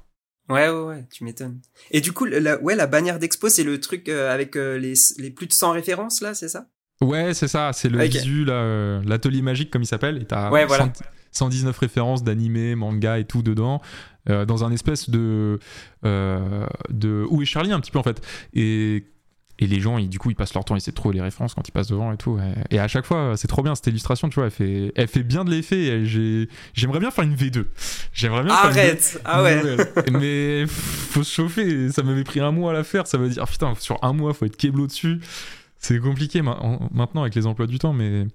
Ouais, ouais, ouais, tu m'étonnes. Et du coup, la, ouais, la bannière d'expo, c'est le truc euh, avec euh, les, les plus de 100 références, là, c'est ça?
Ouais, c'est ça, c'est le
Ok.
visu, euh, l'atelier magique comme il s'appelle, et t'as
Ouais, voilà.
100 119 références d'animé, manga et tout dedans, euh, dans un espèce de, de où est Charlie un petit peu en fait. Et et les gens, ils, du coup, ils passent leur temps à essayer de trouver les références quand ils passent devant et tout. Et, à chaque fois, c'est trop bien cette illustration, tu vois. Elle fait, elle fait bien de l'effet. et j'ai- J'aimerais bien faire une V2. J'aimerais bien faire une V2.
Arrête Ah ouais
mais faut se chauffer. Ça m'avait pris un mois à la faire. Ça veut dire, putain, sur un mois, faut être keblo dessus. C'est compliqué ma- en- maintenant avec les emplois du temps, mais,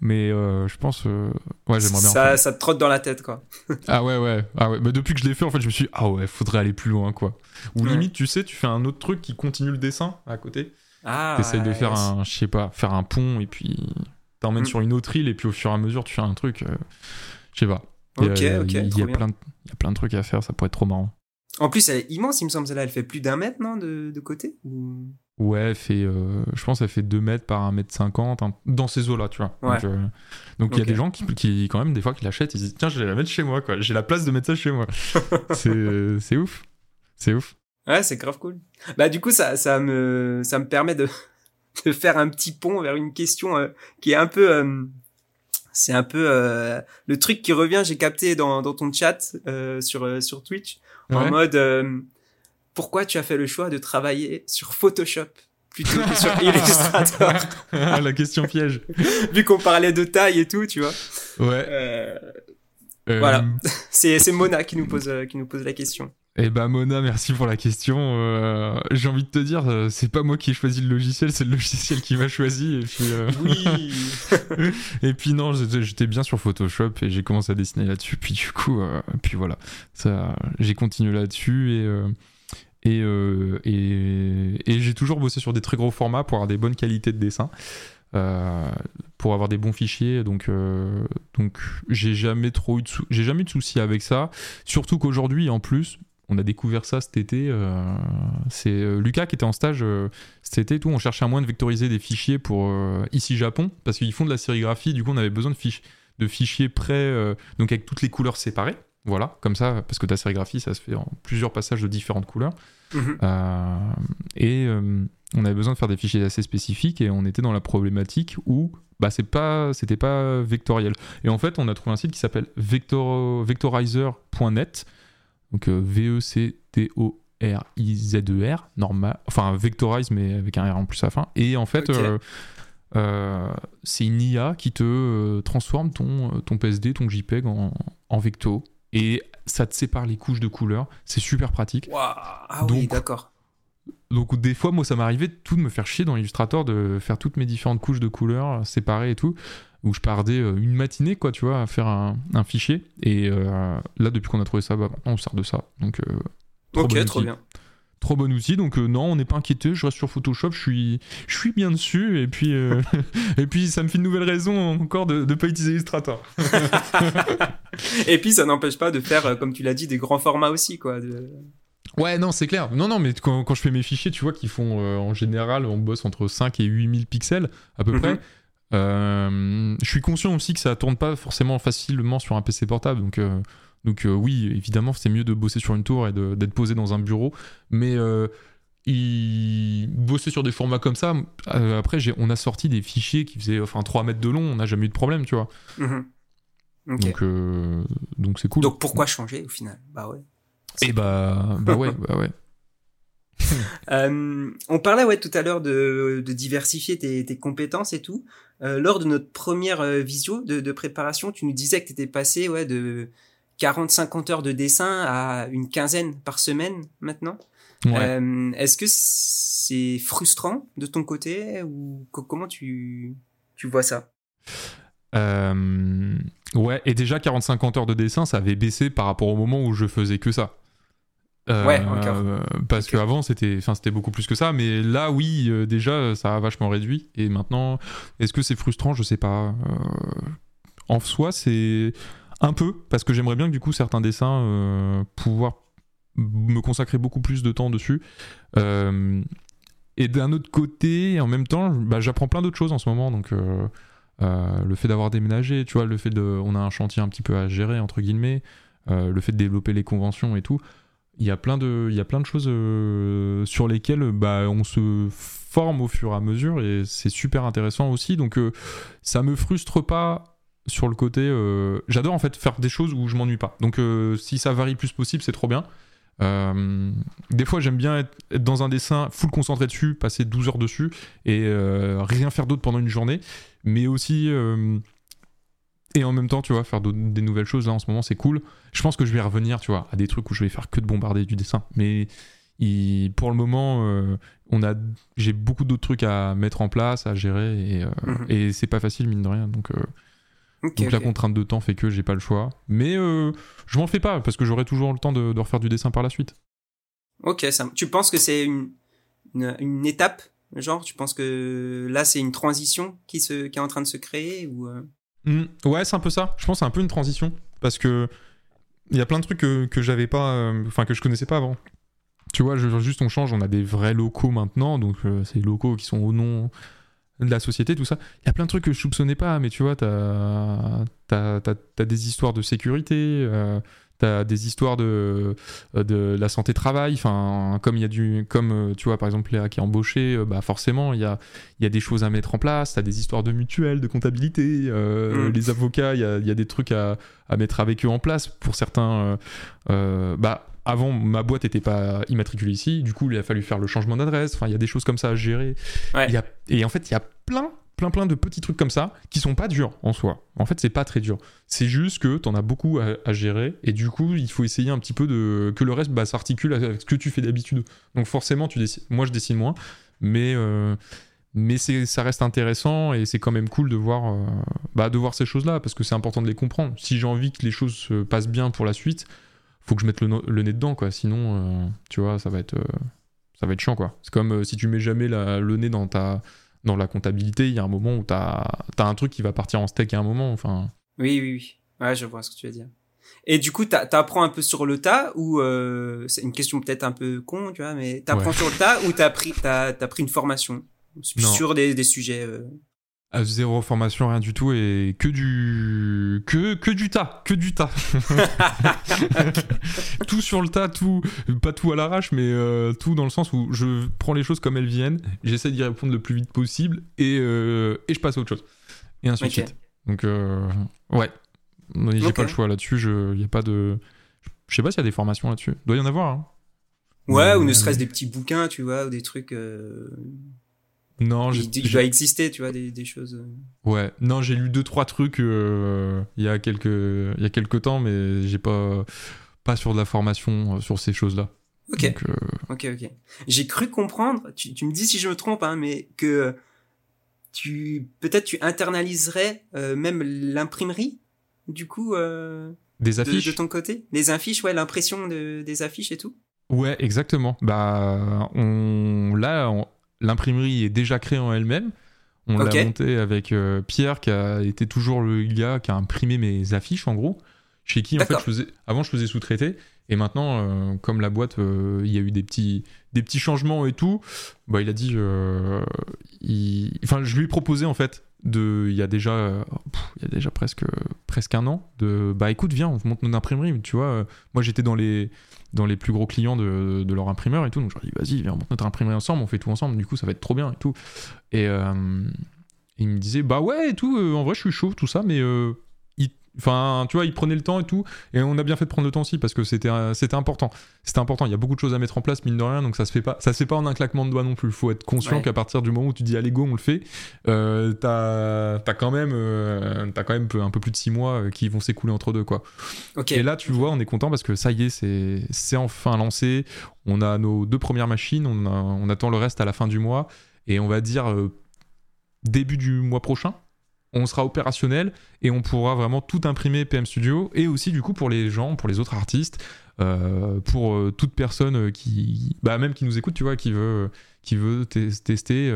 mais euh, je pense. euh, ouais, j'aimerais bien. en
ça,
faire.
ça te trotte dans la tête, quoi.
Ah ouais, ouais. Ah ouais. Mais depuis que je l'ai fait, en fait, je me suis dit, ah ouais, faudrait aller plus loin, quoi. Ou
Ouais.
limite, tu sais, tu fais un autre truc qui continue le dessin à côté.
Ah
T'essayes de
ouais,
faire
ouais,
un, je sais pas, faire un pont et puis t'emmènes
Mm.
sur une autre île et puis au fur et à mesure, tu fais un truc. euh, je sais pas.
Ok,
Il y a-
ok,
Il y, a plein de, y a plein de trucs à faire, ça pourrait être trop marrant.
En plus, elle est immense, il me semble, celle-là. Elle fait plus d'un mètre, non, de, de côté Ou-
Ouais, fait, euh, je pense, elle fait 2 mètres par 1 mètre 50, hein, dans ces eaux-là, tu vois.
Ouais.
Donc, euh, il y a des gens qui, qui, quand même, des fois, qui l'achètent, ils se disent, tiens, je vais la mettre chez moi, quoi. J'ai la place de mettre ça chez moi. c'est c'est ouf. C'est ouf.
Ouais, c'est grave cool. Bah, du coup, ça, ça, me, ça me permet de, de faire un petit pont vers une question euh, qui est un peu... euh, c'est un peu euh, le truc qui revient, j'ai capté dans, dans ton chat euh, sur, euh, sur Twitch, en mode euh, pourquoi tu as fait le choix de travailler sur Photoshop plutôt que sur Illustrator
la question piège.
vu qu'on parlait de taille et tout, tu vois.
Ouais.
Euh,
Euh,
Voilà. c'est c'est Mona qui nous pose euh, qui nous pose la question.
Eh ben Mona, merci pour la question. Euh, J'ai envie de te dire, c'est pas moi qui ai choisi le logiciel, c'est le logiciel qui m'a choisi. Et puis,
Oui.
et puis non, j'étais bien sur Photoshop et j'ai commencé à dessiner là-dessus. Puis du coup, puis voilà, ça, j'ai continué là-dessus et et, euh, et, et j'ai toujours bossé sur des très gros formats pour avoir des bonnes qualités de dessin. euh, pour avoir des bons fichiers donc euh, donc j'ai jamais trop eu de soucis avec ça surtout qu'aujourd'hui en plus on a découvert ça cet été. c'est Lucas qui était en stage cet été. Tout, on cherchait un moyen de vectoriser des fichiers pour ici Japon parce qu'ils font de la sérigraphie. Du coup, on avait besoin de, de fichiers prêts, donc avec toutes les couleurs séparées. Voilà, comme ça, parce que ta sérigraphie, ça se fait en plusieurs passages de différentes couleurs. Mhm. et on avait besoin de faire des fichiers assez spécifiques et on était dans la problématique où bah c'est pas c'était pas vectoriel. Et en fait, on a trouvé un site qui s'appelle vectorizer.net donc euh, V E normal enfin vectorize mais avec un R en plus à la fin et en fait euh, euh, c'est une IA qui te transforme ton, ton PSD, ton JPEG en, en vecto et ça te sépare les couches de couleurs. C'est super pratique.
Ah oui, d'accord.
Donc des fois, moi, ça m'arrivait tout de me faire chier dans Illustrator, de faire toutes mes différentes couches de couleurs séparées et tout, où je perdais euh, une matinée, quoi, tu vois, à faire un, fichier. Et euh, là, depuis qu'on a trouvé ça, bah, on sert de ça. Donc, euh,
ok, trop bien.
Trop bon outil, donc non, on n'est pas inquiété. Je reste sur Photoshop, je suis, je suis bien dessus, et puis, et puis ça me fait une nouvelle raison encore de ne pas utiliser Illustrator.
et puis ça n'empêche pas de faire, comme tu l'as dit, des grands formats aussi, quoi. De...
Ouais, non, c'est clair. Non, non, mais quand, je fais mes fichiers, tu vois qu'ils font euh, en général, on bosse entre 5 et 8000 pixels à peu mhm. près. Euh, je suis conscient aussi que ça tourne pas forcément facilement sur un PC portable, donc, euh, donc oui, évidemment, c'est mieux de bosser sur une tour et d'être posé dans un bureau, mais bosser sur des formats comme ça, après, on a sorti des fichiers qui faisaient enfin 3 mètres de long, on n'a jamais eu de problème, tu vois. Mhm. Donc, donc c'est cool.
Donc pourquoi changer au final? Bah ouais.
Et bah, bah ouais, bah ouais.
euh, on parlait ouais tout à l'heure de, de diversifier tes, tes, compétences et tout. Euh, lors de notre première euh, visio de, de, préparation, tu nous disais que tu étais passé ouais de 40-50 heures de dessin à une quinzaine par semaine maintenant. Ouais. Euh, Est-ce que c'est frustrant de ton côté ou comment tu, tu vois ça?
Euh, Ouais, et déjà 40-50 heures de dessin, ça avait baissé par rapport au moment où je faisais que ça.
Euh, ouais,
parce qu'avant c'était, enfin c'était beaucoup plus que ça, mais là oui, euh, déjà ça a vachement réduit. Et maintenant, est-ce que c'est frustrant? Je sais pas. En soi, c'est un peu parce que j'aimerais bien que du coup certains dessins pouvoir me consacrer beaucoup plus de temps dessus. et d'un autre côté, en même temps, bah, j'apprends plein d'autres choses en ce moment, donc. le fait d'avoir déménagé, tu vois, le fait de, on a un chantier un petit peu à gérer entre guillemets, le fait de développer les conventions et tout, il y a plein de, il y a plein de choses euh, sur lesquelles bah, on se forme au fur et à mesure et c'est super intéressant aussi. Donc euh, ça me frustre pas sur le côté. Euh, j'adore en fait faire des choses où je m'ennuie pas. Donc si ça varie plus possible, c'est trop bien. des fois, j'aime bien être, être, dans un dessin full concentré dessus, passer 12 heures dessus et rien faire d'autre pendant une journée. Mais aussi et en même temps, tu vois, faire des nouvelles choses là en ce moment, c'est cool. Je pense que je vais revenir, tu vois, à des trucs où je vais faire que de bombarder du dessin. Mais pour le moment, euh, on a, j'ai beaucoup d'autres trucs à mettre en place, à gérer, et, euh, mhm. et c'est pas facile mine de rien. Donc, euh, donc la contrainte de temps fait que j'ai pas le choix. Mais je m'en fais pas parce que j'aurai toujours le temps de, refaire du dessin par la suite.
Ok, ça, tu penses que c'est une, une, étape, genre, tu penses que là c'est une transition qui se, qui est en train de se créer ou
Mm. ouais, c'est un peu ça. Je pense que c'est un peu une transition. Parce que il y a plein de trucs que, que j'avais pas. Euh, enfin, que je connaissais pas avant. Tu vois, juste on change, on a des vrais locaux maintenant. Donc, euh, c'est les locaux qui sont au nom de la société, tout ça. Il y a plein de trucs que je soupçonnais pas, mais tu vois, t'as as, as, des histoires de sécurité, euh, T'as des histoires de, euh, de la santé travail, enfin, comme il y a du, comme euh, tu vois, par exemple, Léa qui est embauchée, euh, bah forcément, il y a, y a des choses à mettre en place. T'as des histoires de mutuelles, de comptabilité. Mm. Les avocats, il y a, y a, des trucs à, à, mettre avec eux en place. Pour certains, bah, avant, ma boîte n'était pas immatriculée ici. Du coup, il a fallu faire le changement d'adresse. Enfin, il y a des choses comme ça à gérer. Y a, et en fait, il y a plein plein plein de petits trucs comme ça qui sont pas durs en soi. En fait, c'est pas très dur. C'est juste que tu en as beaucoup à, gérer et du coup, il faut essayer un petit peu de que le reste bah, s'articule avec ce que tu fais d'habitude. Donc forcément, tu dessines... moi je dessine moins, mais euh, mais c'est ça reste intéressant et c'est quand même cool de voir euh, bah, de voir ces choses là parce que c'est important de les comprendre. Si j'ai envie que les choses se passent bien pour la suite, faut que je mette le, nez dedans quoi. Sinon, euh, tu vois, ça va être ça va être chiant quoi. C'est comme si tu mets jamais le nez dans ta dans la comptabilité, il y a un moment où tu as, un truc qui va partir en steak à un moment. Enfin...
Oui, oui, oui. Ouais, je vois ce que tu veux dire. Et du coup, t'apprends un peu sur le tas ou euh, c'est une question peut-être un peu con, tu vois, mais t'apprends sur le tas ou t'as pris, t'as, as pris une formation? Sur des, des sujets.
Zéro formation, rien du tout, et que du que que du tas, que du tas. tout sur le tas, tout pas tout à l'arrache, mais euh, tout dans le sens où je prends les choses comme elles viennent, j'essaie d'y répondre le plus vite possible et euh, et je passe à autre chose et ainsi de suite. Donc euh, ouais, j'ai pas le choix là-dessus. Je y a pas de, je sais pas s'il y a des formations là-dessus. Doit y en avoir. Hein.
Ouais, ou ne serait-ce des petits bouquins, tu vois, ou des trucs.
Non,
il, il doit exister, tu vois, des, des choses. Euh.
Ouais, non, j'ai lu deux trois trucs euh, il y a quelques il y a quelques temps, mais j'ai pas pas sur de la formation euh, sur ces choses-là.
Ok. Ok, ok. J'ai cru comprendre. Tu, tu, me dis si je me trompe, hein, mais que tu peut-être tu internaliserais même l'imprimerie, du coup.
des affiches.
De, ton côté, les affiches, ouais, l'impression de, des affiches et tout?
Ouais, exactement. Bah, on là. On l'imprimerie est déjà créée en elle-même. On l'a montée avec euh, Pierre, qui a été toujours le gars qui a imprimé mes affiches, en gros. Chez qui, en fait, je faisais... avant, je faisais sous-traiter. Et maintenant, euh, comme la boîte, euh, il y a eu des petits, des petits changements et tout, bah, il a dit. Enfin, je lui ai proposé, en fait, de, il y a déjà, il y a déjà presque, presque un an, de bah écoute, viens, on monte notre imprimerie. Tu vois, moi, j'étais dans les dans les plus gros clients de, leur imprimeur et tout. Donc je leur dis, vas-y, viens, on notre imprimerie ensemble, on fait tout ensemble, du coup, ça va être trop bien et tout. Et euh, il me disait, bah ouais, et tout, euh, en vrai, je suis chaud, tout ça, mais euh, Enfin, tu vois, il prenait le temps et tout. Et on a bien fait de prendre le temps aussi parce que c'était c'était important. C'était important. Il y a beaucoup de choses à mettre en place, mine de rien. Donc ça se fait pas, ça se fait pas en un claquement de doigts non plus. Il faut être conscient qu'à partir du moment où tu dis allez go, on le fait. Euh, t'as as quand même, euh, quand même un peu plus de six mois euh, qui vont s'écouler entre deux quoi. Et là, tu vois, on est content parce que ça y est, c'est c'est enfin lancé. On a nos deux premières machines. On, on attend le reste à la fin du mois et on va dire euh, début du mois prochain on sera opérationnel et on pourra vraiment tout imprimer PM Studio et aussi du coup pour les gens, pour les autres artistes, euh, pour euh, toute personne euh, qui, bah, même qui nous écoute, tu vois, qui veut, qui veut tester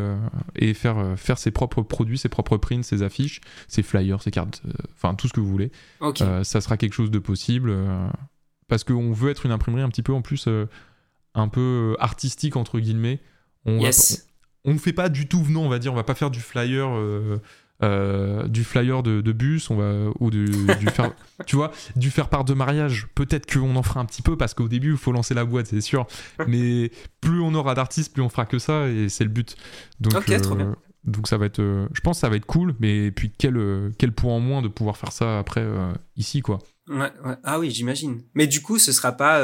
et faire, faire ses propres produits, ses propres prints, ses affiches, ses flyers, ses cartes, enfin tout ce que vous voulez. ça sera quelque chose de possible parce qu'on veut être une imprimerie un petit peu en plus un peu artistique entre guillemets. On on ne fait pas du tout venant, on va dire, on va pas faire du flyer euh, du flyer de, bus, on va ou du, faire, tu vois, du faire part de mariage. Peut-être qu'on en fera un petit peu parce qu'au début il faut lancer la boîte, c'est sûr. Mais plus on aura d'artistes, plus on fera que ça et c'est le but. Donc, euh, donc ça va être, euh, je pense, que ça va être cool. Mais puis quel quel point en moins de pouvoir faire ça après ici quoi.
Ouais, Ah oui, j'imagine. Mais du coup, ce sera pas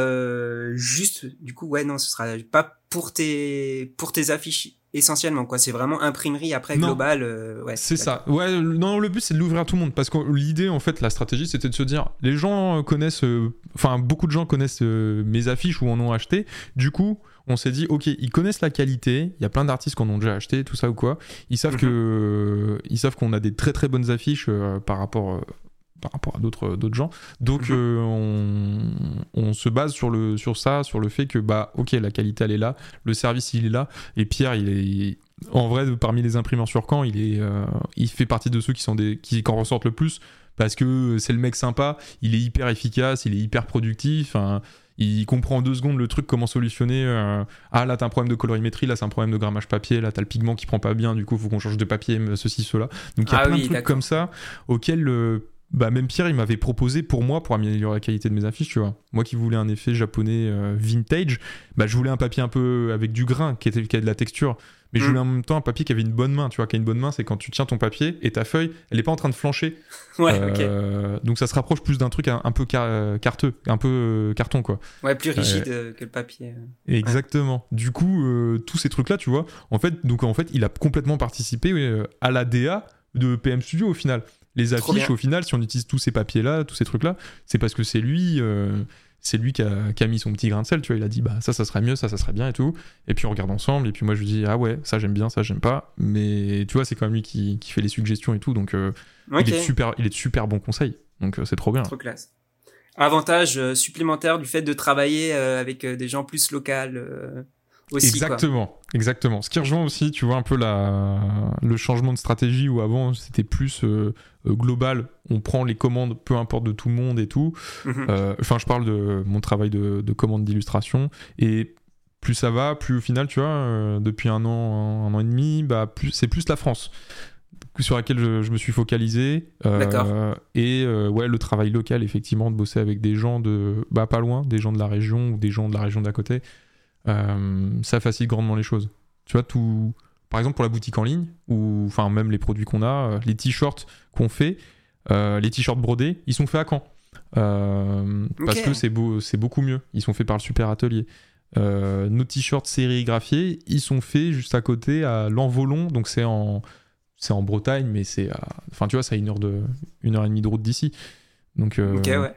juste. Du coup, ouais, non, ce sera pas pour tes pour tes affiches essentiellement quoi. C'est vraiment imprimerie après global euh, ouais.
C'est ça. Ouais non le but c'est de l'ouvrir à tout le monde. Parce que l'idée en fait la stratégie c'était de se dire les gens connaissent euh, enfin beaucoup de gens connaissent euh, mes affiches ou en ont acheté. Du coup on s'est dit ok ils connaissent la qualité. Il y a plein d'artistes qui en ont déjà acheté tout ça ou quoi. Ils savent mhm. que ils savent qu'on a des très très bonnes affiches par rapport par rapport à d'autres d'autres gens. Donc mhm. euh, on, se base sur le sur ça, sur le fait que bah ok la qualité elle est là, le service il est là et Pierre il est en vrai parmi les imprimeurs sur Caen il est euh, il fait partie de ceux qui sont des qui en ressortent le plus parce que c'est le mec sympa, il est hyper efficace, il est hyper productif. il comprend en deux secondes le truc, comment solutionner. Euh, ah là, t'as un problème de colorimétrie, là, c'est un problème de grammage papier, là, t'as le pigment qui prend pas bien, du coup, faut qu'on change de papier, ceci, cela. Donc il y a ah plein de trucs comme ça auxquels bah même Pierre il m'avait proposé pour moi pour améliorer la qualité de mes affiches tu vois. Moi qui voulais un effet japonais euh, vintage bah je voulais un papier un peu avec du grain qui était qui a de la texture. Mais je mm. voulais en même temps un papier qui avait une bonne main tu vois. Qui a une bonne main c'est quand tu tiens ton papier et ta feuille elle est pas en train de flancher.
Ouais euh,
donc ça se rapproche plus d'un truc un, peu carteux un peu euh, carton quoi.
Ouais plus rigide que le papier
exactement. Du coup tous ces trucs là tu vois en fait donc en fait il a complètement participé à la DA de PM Studio au final les affiches, au final, si on utilise tous ces papiers-là, tous ces trucs-là, c'est parce que c'est lui, euh, c'est lui qui a, mis son petit grain de sel, tu vois. Il a dit, bah ça, ça serait mieux, ça, ça serait bien et tout. Et puis on regarde ensemble, et puis moi je lui dis, ah ouais, ça j'aime bien, ça j'aime pas. Mais tu vois, c'est quand même lui qui, fait les suggestions et tout, donc euh, il, est super, il est de super bons conseils. Donc euh, c'est trop bien.
Trop classe. Avantage supplémentaire du fait de travailler avec des gens plus locaux aussi.
Exactement, exactement. Ce qui rejoint aussi, tu vois, un peu la, le changement de stratégie où avant c'était plus euh, euh, global, on prend les commandes, peu importe de tout le monde et tout.
Mhm.
Euh, Enfin, je parle de mon travail de, de commande d'illustration et plus ça va, plus au final, tu vois, euh, depuis un an, un, an et demi, bah, plus, c'est plus la France sur laquelle je, je me suis focalisé. Euh,
D'accord.
Et euh, ouais, le travail local, effectivement, de bosser avec des gens de, bah, pas loin, des gens de la région ou des gens de la région d'à côté, ça facilite grandement les choses. Tu vois, tout. Par exemple, pour la boutique en ligne, ou enfin, même les produits qu'on a, euh, les t-shirts qu'on fait, euh, les t-shirts brodés, ils sont faits à Caen. Euh, Parce que c'est beau, c'est beaucoup mieux. Ils sont faits par le super atelier. Euh, nos t-shirts sérigraphiés, ils sont faits juste à côté à l'Envolon, donc c'est en, c'est en Bretagne, mais c'est, à- enfin tu vois, c'est à une heure de, une heure et demie de route d'ici. Donc, euh,
ouais.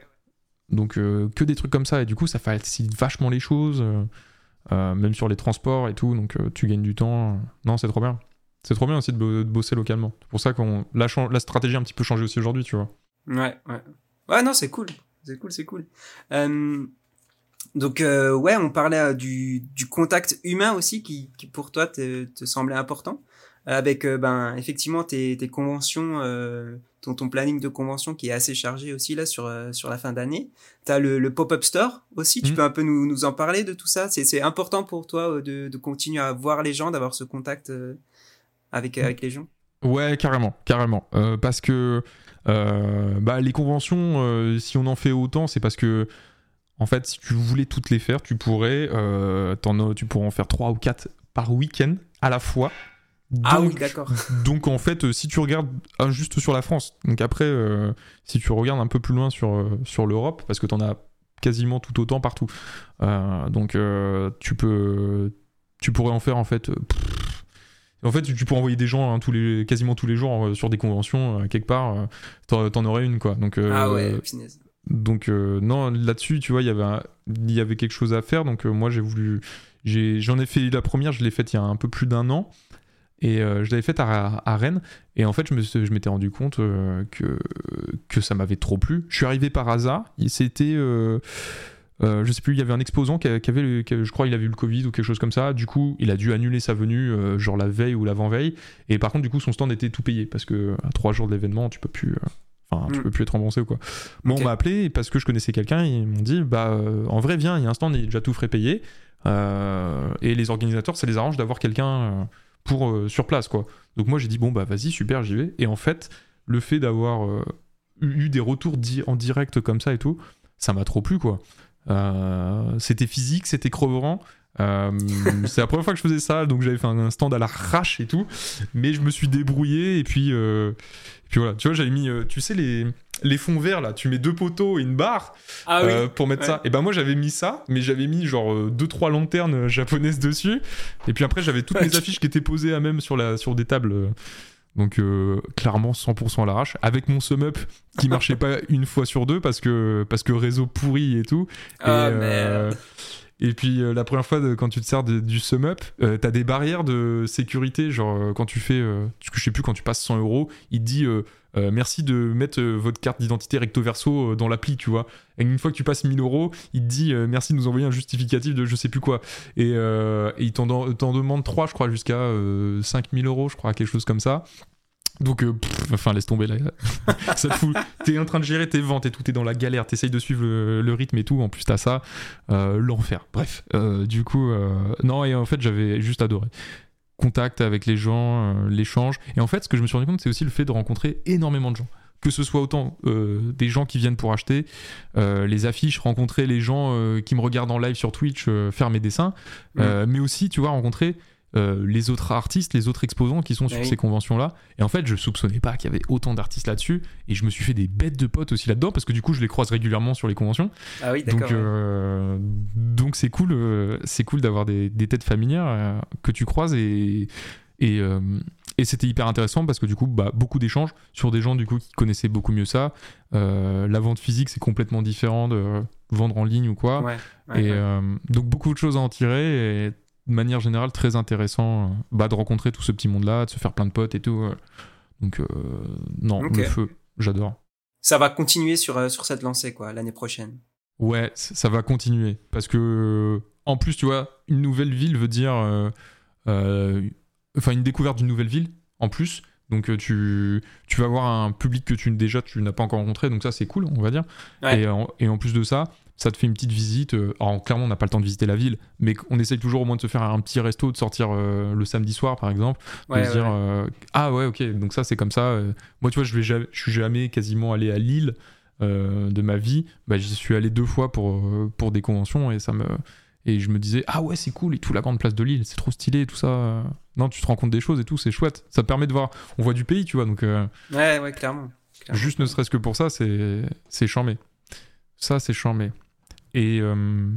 donc euh, que des trucs comme ça et du coup ça facilite vachement les choses, euh, euh, même sur les transports et tout. Donc euh, tu gagnes du temps. Non, c'est trop bien. C'est trop bien aussi de, bo- de bosser localement. C'est pour ça qu'on la, stratégie a un petit peu changé aussi aujourd'hui, tu vois.
Ouais, ouais. Ouais, non, c'est cool. C'est cool, c'est cool. Euh, donc, euh, ouais, on parlait euh, du, contact humain aussi qui, pour toi te semblait important. Avec, euh, ben, effectivement, tes, tes conventions, euh, ton, ton planning de convention qui est assez chargé aussi là sur, euh, sur la fin d'année. T'as le, le pop-up store aussi. Tu
Mhm.
peux un peu nous, nous en parler de tout ça? C'est, important pour toi de, de continuer à voir les gens, d'avoir ce contact avec, avec les gens?
Ouais, carrément, carrément. Euh, parce que euh, bah, les conventions, euh, si on en fait autant, c'est parce que en fait, si tu voulais toutes les faire, tu pourrais, as- tu pourrais en faire trois ou quatre par week-end à la fois.
Ah oui, d'accord.
Donc en fait, euh, si tu regardes ah, juste sur la France, donc après, euh, si tu regardes un peu plus loin sur, euh, sur l'Europe, parce que tu en as quasiment tout autant partout, euh, donc euh, tu peux, tu pourrais en faire en fait. pff, en fait, tu, peux envoyer des gens hein, tous les, quasiment tous les jours sur des conventions quelque part. t'en, t'en aurais une quoi. Donc,
Ah ouais,
donc non, là-dessus, tu vois, il y avait un- il y avait quelque chose à faire. Donc moi, j'ai voulu, j'ai, j'en ai fait la première, je l'ai faite il y a un peu plus d'un an, et euh, je l'avais faite à, à Rennes. Et en fait, je me, je m'étais rendu compte euh, que que ça m'avait trop plu. Je suis arrivé par hasard. Il c'était euh, euh, je sais plus, il y avait un exposant qui, avait, le- qui avait- je crois, il avait eu le Covid ou quelque chose comme ça. Du coup, il a dû annuler sa venue, euh, genre la veille ou l'avant-veille. Et par contre, du coup, son stand était tout payé parce que à trois jours de l'événement, tu peux plus, euh, tu
Mm.
peux plus être remboursé ou quoi. Moi, on m'a appelé parce que je connaissais quelqu'un. Ils m'ont dit, bah, en vrai, viens, il y a un stand, il est déjà tout frais payé. Et les organisateurs, ça les arrange d'avoir quelqu'un pour euh, sur place, quoi. Donc moi, j'ai dit, bon, bah, vas-y, super, j'y vais. Et en fait, le fait d'avoir euh, eu des retours di- en direct comme ça et tout, ça m'a trop plu, quoi. Euh, c'était physique, c'était crevant. Euh, c'est la première fois que je faisais ça, donc j'avais fait un stand à l'arrache et tout, mais je me suis débrouillé et puis, euh, et puis voilà. Tu vois, j'avais mis, euh, tu sais les les fonds verts là, tu mets deux poteaux et une barre
Ah
euh,
oui.
pour mettre
ouais.
ça. Et ben moi j'avais mis ça, mais j'avais mis genre deux trois lanternes japonaises dessus. Et puis après j'avais toutes mes
Ok.
affiches qui étaient posées à même sur la sur des tables. donc euh, clairement 100% à l'arrache, avec mon sum up qui marchait pas une fois sur deux parce que parce que réseau pourri et tout.
Ah,
et, euh,
merde.
Et puis euh, la première fois quand tu te sers du sum up, euh, t'as des barrières de sécurité, genre euh, quand tu fais, je sais plus, quand tu passes 100 euros, il te dit merci de mettre votre carte d'identité recto verso dans l'appli, tu vois. Et une fois que tu passes 1000 euros, il te dit merci de nous envoyer un justificatif de je sais plus quoi. Et, et il t'en, demande 3, je crois, jusqu'à euh, 5000 euros, je crois, quelque chose comme ça. Donc, euh, pff, enfin, laisse tomber là. ça te fout. T'es en train de gérer tes ventes et tout, t'es dans la galère, t'essayes de suivre le, le rythme et tout. En plus, t'as ça. Euh, L'enfer. Bref. Euh, du coup, non, et en fait, j'avais juste adoré. Contact avec les gens, l'échange. Et en fait, ce que je me suis rendu compte, c'est aussi le fait de rencontrer énormément de gens. Que ce soit autant des gens qui viennent pour acheter les affiches, rencontrer les gens qui me regardent en live sur Twitch faire mes dessins, euh, mais aussi, tu vois, rencontrer euh, les autres artistes, les autres exposants qui sont sur
Oui.
ces conventions-là. Et en fait, je soupçonnais pas qu'il y avait autant d'artistes là-dessus. Et je me suis fait des bêtes de potes aussi là-dedans parce que du coup, je les croise régulièrement sur les conventions.
Ah oui.
Donc, euh, donc c'est cool, euh, c'est cool d'avoir des, des têtes familières que tu croises et et, et c'était hyper intéressant parce que du coup, bah, beaucoup d'échanges sur des gens du coup qui connaissaient beaucoup mieux ça. Euh, la vente physique, c'est complètement différent de vendre en ligne ou quoi.
Ouais, ouais,
et
ouais.
euh, donc beaucoup de choses à en tirer et de manière générale très intéressant euh, bah, de rencontrer tout ce petit monde-là, de se faire plein de potes et tout. euh. Donc euh, non, le feu, j'adore.
Ça va continuer sur, sur cette lancée, quoi, l'année prochaine.
Ouais, ça va continuer. Parce que, en plus, tu vois, une nouvelle ville veut dire. Enfin, une découverte d'une nouvelle ville en plus. Donc tu, tu vas avoir un public que tu déjà tu n'as pas encore rencontré, donc ça c'est cool, on va dire. Et, et, en, plus de ça, ça te fait une petite visite. Euh, alors clairement, on n'a pas le temps de visiter la ville, mais on essaye toujours au moins de se faire un petit resto, de sortir euh, le samedi soir, par exemple, de se dire euh, ah ouais, ok, donc ça c'est comme ça. moi, tu vois, je vais jamais, je suis jamais quasiment allé à Lille de ma vie. Bah, j'y suis allé deux fois pour pour des conventions et ça me et je me disais ah ouais c'est cool et tout la grande place de Lille, c'est trop stylé et tout ça. Non, tu te rends compte des choses et tout, c'est chouette. Ça permet de voir, on voit du pays, tu vois, donc.
ouais, ouais, clairement.
Juste ne serait-ce que pour ça, c'est c'est charmé. Ça, c'est charmé. Et, euh,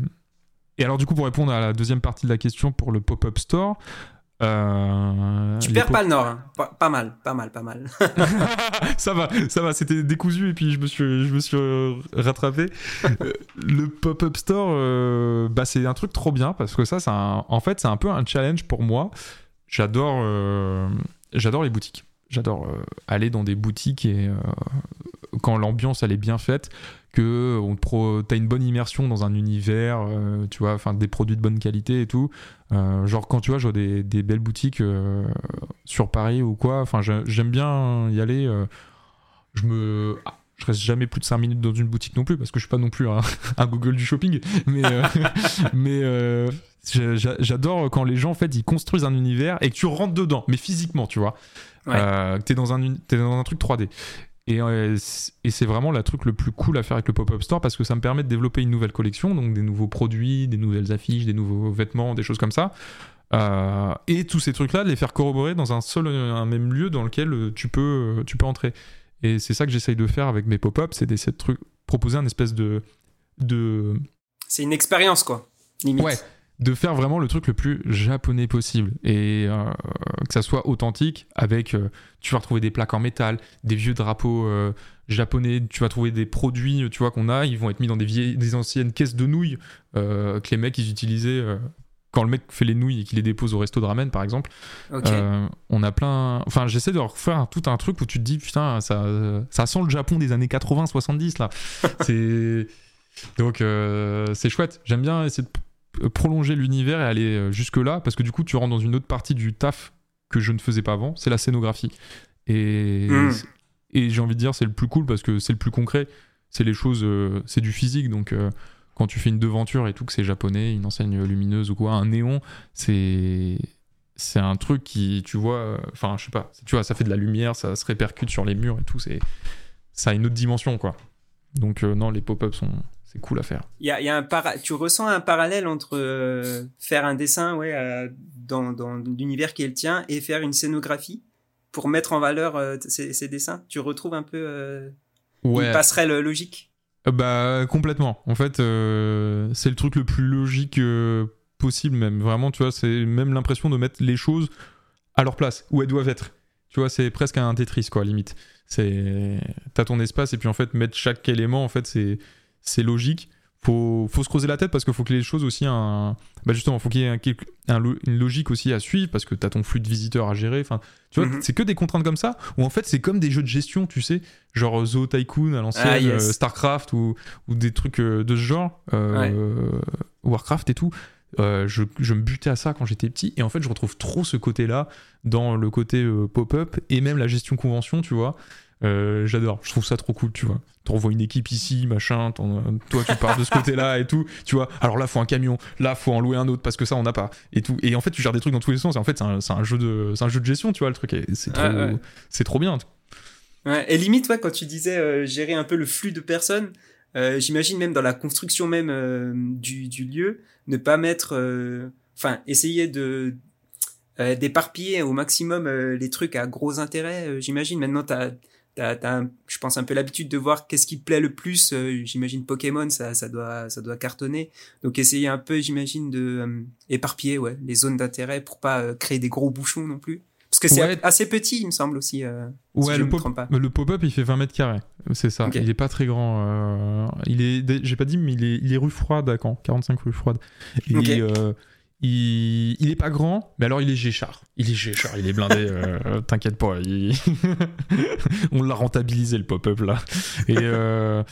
et alors, du coup, pour répondre à la deuxième partie de la question pour le pop-up store,
euh, tu perds pas le nord, hein. pas, mal, pas mal, pas mal.
ça va, ça va, c'était décousu et puis je me suis, je me suis euh, rattrapé. le pop-up store, bah, c'est un truc trop bien parce que ça, en fait, c'est un peu un challenge pour moi. J'adore, j'adore les boutiques. J'adore aller dans des boutiques et quand l'ambiance elle est bien faite, que on pro, t'as une bonne immersion dans un univers, euh, tu vois, enfin des produits de bonne qualité et tout. Euh, genre quand tu vois, je vois des, des belles boutiques euh, sur Paris ou quoi, enfin j'aime bien y aller. je me ah, je reste jamais plus de 5 minutes dans une boutique non plus parce que je suis pas non plus un, Google du shopping mais mais j'adore quand les gens en fait ils construisent un univers et que tu rentres dedans mais physiquement tu vois que t'es dans un es dans un truc 3D euh, et, c'est vraiment le truc le plus cool à faire avec le pop-up store parce que ça me permet de développer une nouvelle collection, donc des nouveaux produits, des nouvelles affiches, des nouveaux vêtements, des choses comme ça. Euh, et tous ces trucs-là, de les faire corroborer dans un seul, un même lieu dans lequel euh, tu peux, tu peux entrer. Et c'est ça que j'essaye de faire avec mes pop-up, c'est d'essayer de proposer un espèce de. de...
C'est une expérience, quoi. Limite.
Ouais de faire vraiment le truc le plus japonais possible. Et euh, que ça soit authentique avec euh, tu vas retrouver des plaques en métal des vieux drapeaux euh, japonais tu vas trouver des produits tu vois qu'on a ils vont être mis dans des vieilles des anciennes caisses de nouilles que les mecs ils utilisaient quand le mec fait les nouilles et qu'il les dépose au resto de ramen par exemple. On a plein enfin j'essaie de refaire tout un truc où tu te dis putain ça ça sent le Japon des années 80 70 là. C'est donc c'est chouette. J'aime bien essayer de prolonger l'univers et aller euh, jusque-là, parce que du coup, tu rentres dans une autre partie du taf que je ne faisais pas avant, c'est la scénographie. Et, hmm. et j'ai envie de dire, c'est le plus cool parce que c'est le plus concret. C'est les choses, euh, c'est du physique. Donc, euh, quand tu fais une devanture et tout, que c'est japonais, une enseigne lumineuse ou quoi, un néon, c'est. C'est un truc qui, tu vois, enfin, je sais pas, tu vois, ça fait de la lumière, ça se répercute sur les murs et tout, c'est, ça a une autre dimension, quoi. Donc, non, les pop-ups sont, c'est cool à faire.
Il y a, y a, un para... Tu ressens un parallèle entre euh, faire un dessin ouais, euh, dans, dans l'univers qui est le tien et faire une scénographie pour mettre en valeur euh, ces, ces, dessins? Tu retrouves un peu ouais. une passerelle logique?
Bah complètement. En fait, c'est le truc le plus logique possible même. Vraiment, tu vois, c'est même l'impression de mettre les choses à leur place, où elles doivent être. Tu vois, c'est presque un Tetris, quoi, limite. C'est... T'as ton espace et puis en fait, mettre chaque élément, en fait, c'est c'est logique. Faut, faut se creuser la tête parce qu'il faut que les choses aussi un bah justement faut qu'il y ait une logique aussi à suivre parce que tu as ton flux de visiteurs à gérer. Enfin tu vois mhm. c'est que des contraintes comme ça ou en fait c'est comme des jeux de gestion tu sais genre Zoo Tycoon à l'ancienne ah, euh, Starcraft ou, ou, des trucs euh, de ce genre euh, Warcraft et tout. Je, je, me butais à ça quand j'étais petit et en fait je retrouve trop ce côté là dans le côté pop-up et même la gestion convention tu vois euh, j'adore, je trouve ça trop cool, tu vois. T'envoies une équipe ici, machin, toi tu pars de ce côté-là et tout, tu vois. Alors là, faut un camion, là, faut en louer un autre parce que ça, on n'a pas. Et tout. Et en fait, tu gères des trucs dans tous les sens. Et en fait, c'est un, jeu de, un jeu de gestion, tu vois, le truc. C'est trop, c'est trop bien.
Ouais, et limite, ouais, quand tu disais euh, gérer un peu le flux de personnes, euh, j'imagine même dans la construction même du, du, lieu, ne pas mettre, enfin, essayer de d'éparpiller au maximum les trucs à gros intérêt. j'imagine maintenant, t'as t'as, je pense un peu l'habitude de voir qu'est-ce qui te plaît le plus. Euh, j'imagine Pokémon, ça, ça doit, ça doit cartonner. Donc essayer un peu, j'imagine, de euh, éparpiller ouais, les zones d'intérêt pour pas euh, créer des gros bouchons non plus. Parce que c'est assez petit, il me semble aussi.
ouais, le, pop, le pop-up, il fait 20 mètres carrés. C'est ça. Il est pas très grand. il est, j'ai pas dit, mais il est, il est rue Froide à Caen, 45 rue Froide. Et il, il est pas grand, mais alors il est Géchard. Il est Géchard, il est blindé, euh, t'inquiète pas. On l'a rentabilisé le pop-up là. Et, euh,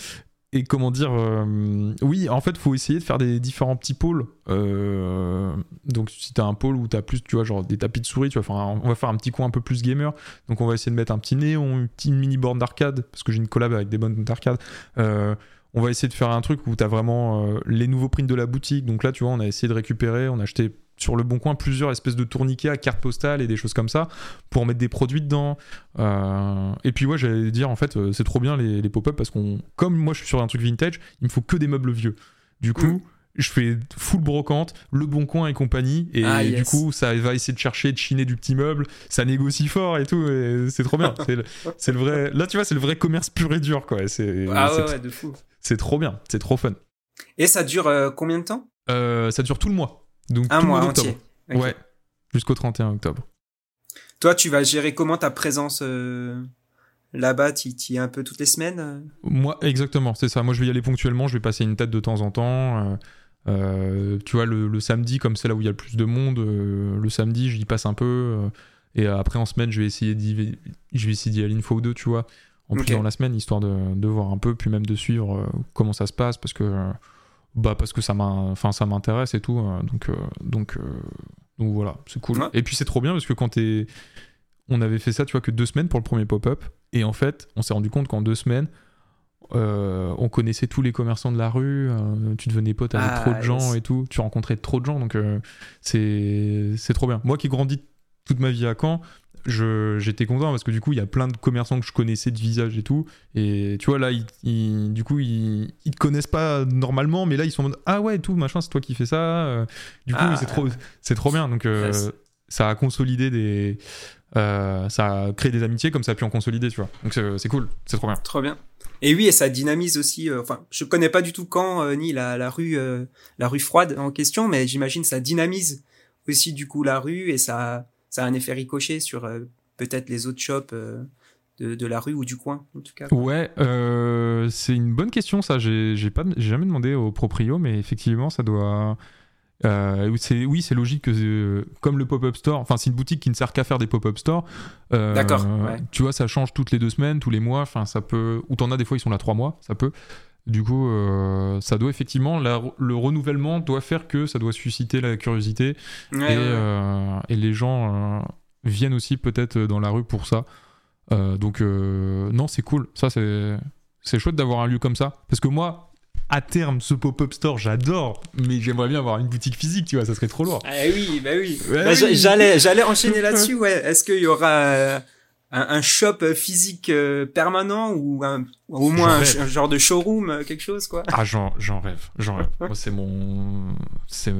et comment dire euh, oui en fait faut essayer de faire des différents petits pôles euh, donc si t'as un pôle où t'as plus tu vois genre des tapis de souris tu vois on va faire un petit coin un peu plus gamer donc on va essayer de mettre un petit néon une petite mini borne d'arcade parce que j'ai une collab avec des bonnes d'arcade euh, on va essayer de faire un truc où t'as vraiment les nouveaux prints de la boutique donc là tu vois on a essayé de récupérer on a acheté sur le bon coin plusieurs espèces de tourniquets à carte postale et des choses comme ça pour mettre des produits dedans. Euh, et puis ouais, j'allais dire en fait, euh, c'est trop bien les, pop-up parce qu'on, comme moi je suis sur un truc vintage, il me faut que des meubles vieux. Du coup, mm. je fais full brocante, le bon coin et compagnie, et ah, du coup ça va essayer de chercher, de chiner du petit meuble, ça négocie fort et tout, et c'est trop bien. c'est le, vrai, là tu vois, c'est le vrai commerce pur et dur quoi. C'est,
ah ouais, ouais, de fou.
C'est trop bien, c'est trop fun.
Et ça dure euh, combien de temps?
Ça dure tout le mois. Donc,
un mois entier.
Ouais, jusqu'au 31 octobre.
Toi, tu vas gérer comment ta présence euh, là-bas? Tu y es un peu toutes les semaines euh?
Moi, exactement, c'est ça. Moi, je vais y aller ponctuellement, je vais passer une tête de temps en temps. Euh, tu vois, le, samedi, comme c'est là où il y a le plus de monde, le samedi, j'y passe un peu. et après, en semaine, je vais essayer d'y, je vais essayer d'y aller une fois ou deux, tu vois, en plus dans la semaine, histoire de, de, voir un peu, puis même de suivre comment ça se passe, parce que bah parce que ça m'intéresse et tout euh, donc euh, donc euh, donc voilà c'est cool. Et puis c'est trop bien parce que quand t'es on avait fait ça tu vois que deux semaines pour le premier pop-up et en fait on s'est rendu compte qu'en deux semaines on connaissait tous les commerçants de la rue, tu devenais pote avec ah, trop de gens et tout, tu rencontrais trop de gens, donc c'est trop bien. Moi qui grandis toute ma vie à Caen, j'étais content parce que du coup il y a plein de commerçants que je connaissais de visage et tout. Et tu vois là ils, du coup ils, ils te connaissent pas normalement mais là ils sont en mode ah ouais tout machin c'est toi qui fais ça. Euh, du coup ah. c'est trop c'est trop bien. Donc euh, ça a consolidé des euh, ça a créé des amitiés comme ça a pu en consolider tu vois. Donc c'est cool. C'est trop bien.
Trop bien. Et oui et ça dynamise aussi enfin je connais pas du tout quand ni la, la rue la rue froide en question mais j'imagine ça dynamise aussi du coup la rue et ça ça a un effet ricochet sur euh, peut-être les autres shops euh, de, la rue ou du coin, en tout cas.
Ouais, euh, c'est une bonne question, ça. J'ai jamais demandé au proprio, mais effectivement, ça doit. oui, c'est logique que comme le pop-up store, enfin c'est une boutique qui ne sert qu'à faire des pop-up stores.
D'accord.
Tu vois, ça change toutes les deux semaines, tous les mois. Enfin, ça peut. Ou t'en as des fois, ils sont là trois mois, ça peut. Du coup, ça doit effectivement, le renouvellement doit faire que ça doit susciter la curiosité euh, et, les gens euh, viennent aussi peut-être dans la rue pour ça. Euh, donc, non, c'est cool. Ça, c'est chouette d'avoir un lieu comme ça. Parce que moi, à terme, ce pop-up store, j'adore, mais j'aimerais bien avoir une boutique physique, tu vois, ça serait trop lourd.
Ah oui, bah oui. Bah, j'allais, j'allais enchaîner là-dessus, ouais. Est-ce qu'il y aura un, shop physique euh, permanent ou au moins un, genre de showroom, euh, quelque chose quoi?
Ah j'en rêve, j'en rêve. Moi c'est mon, c'est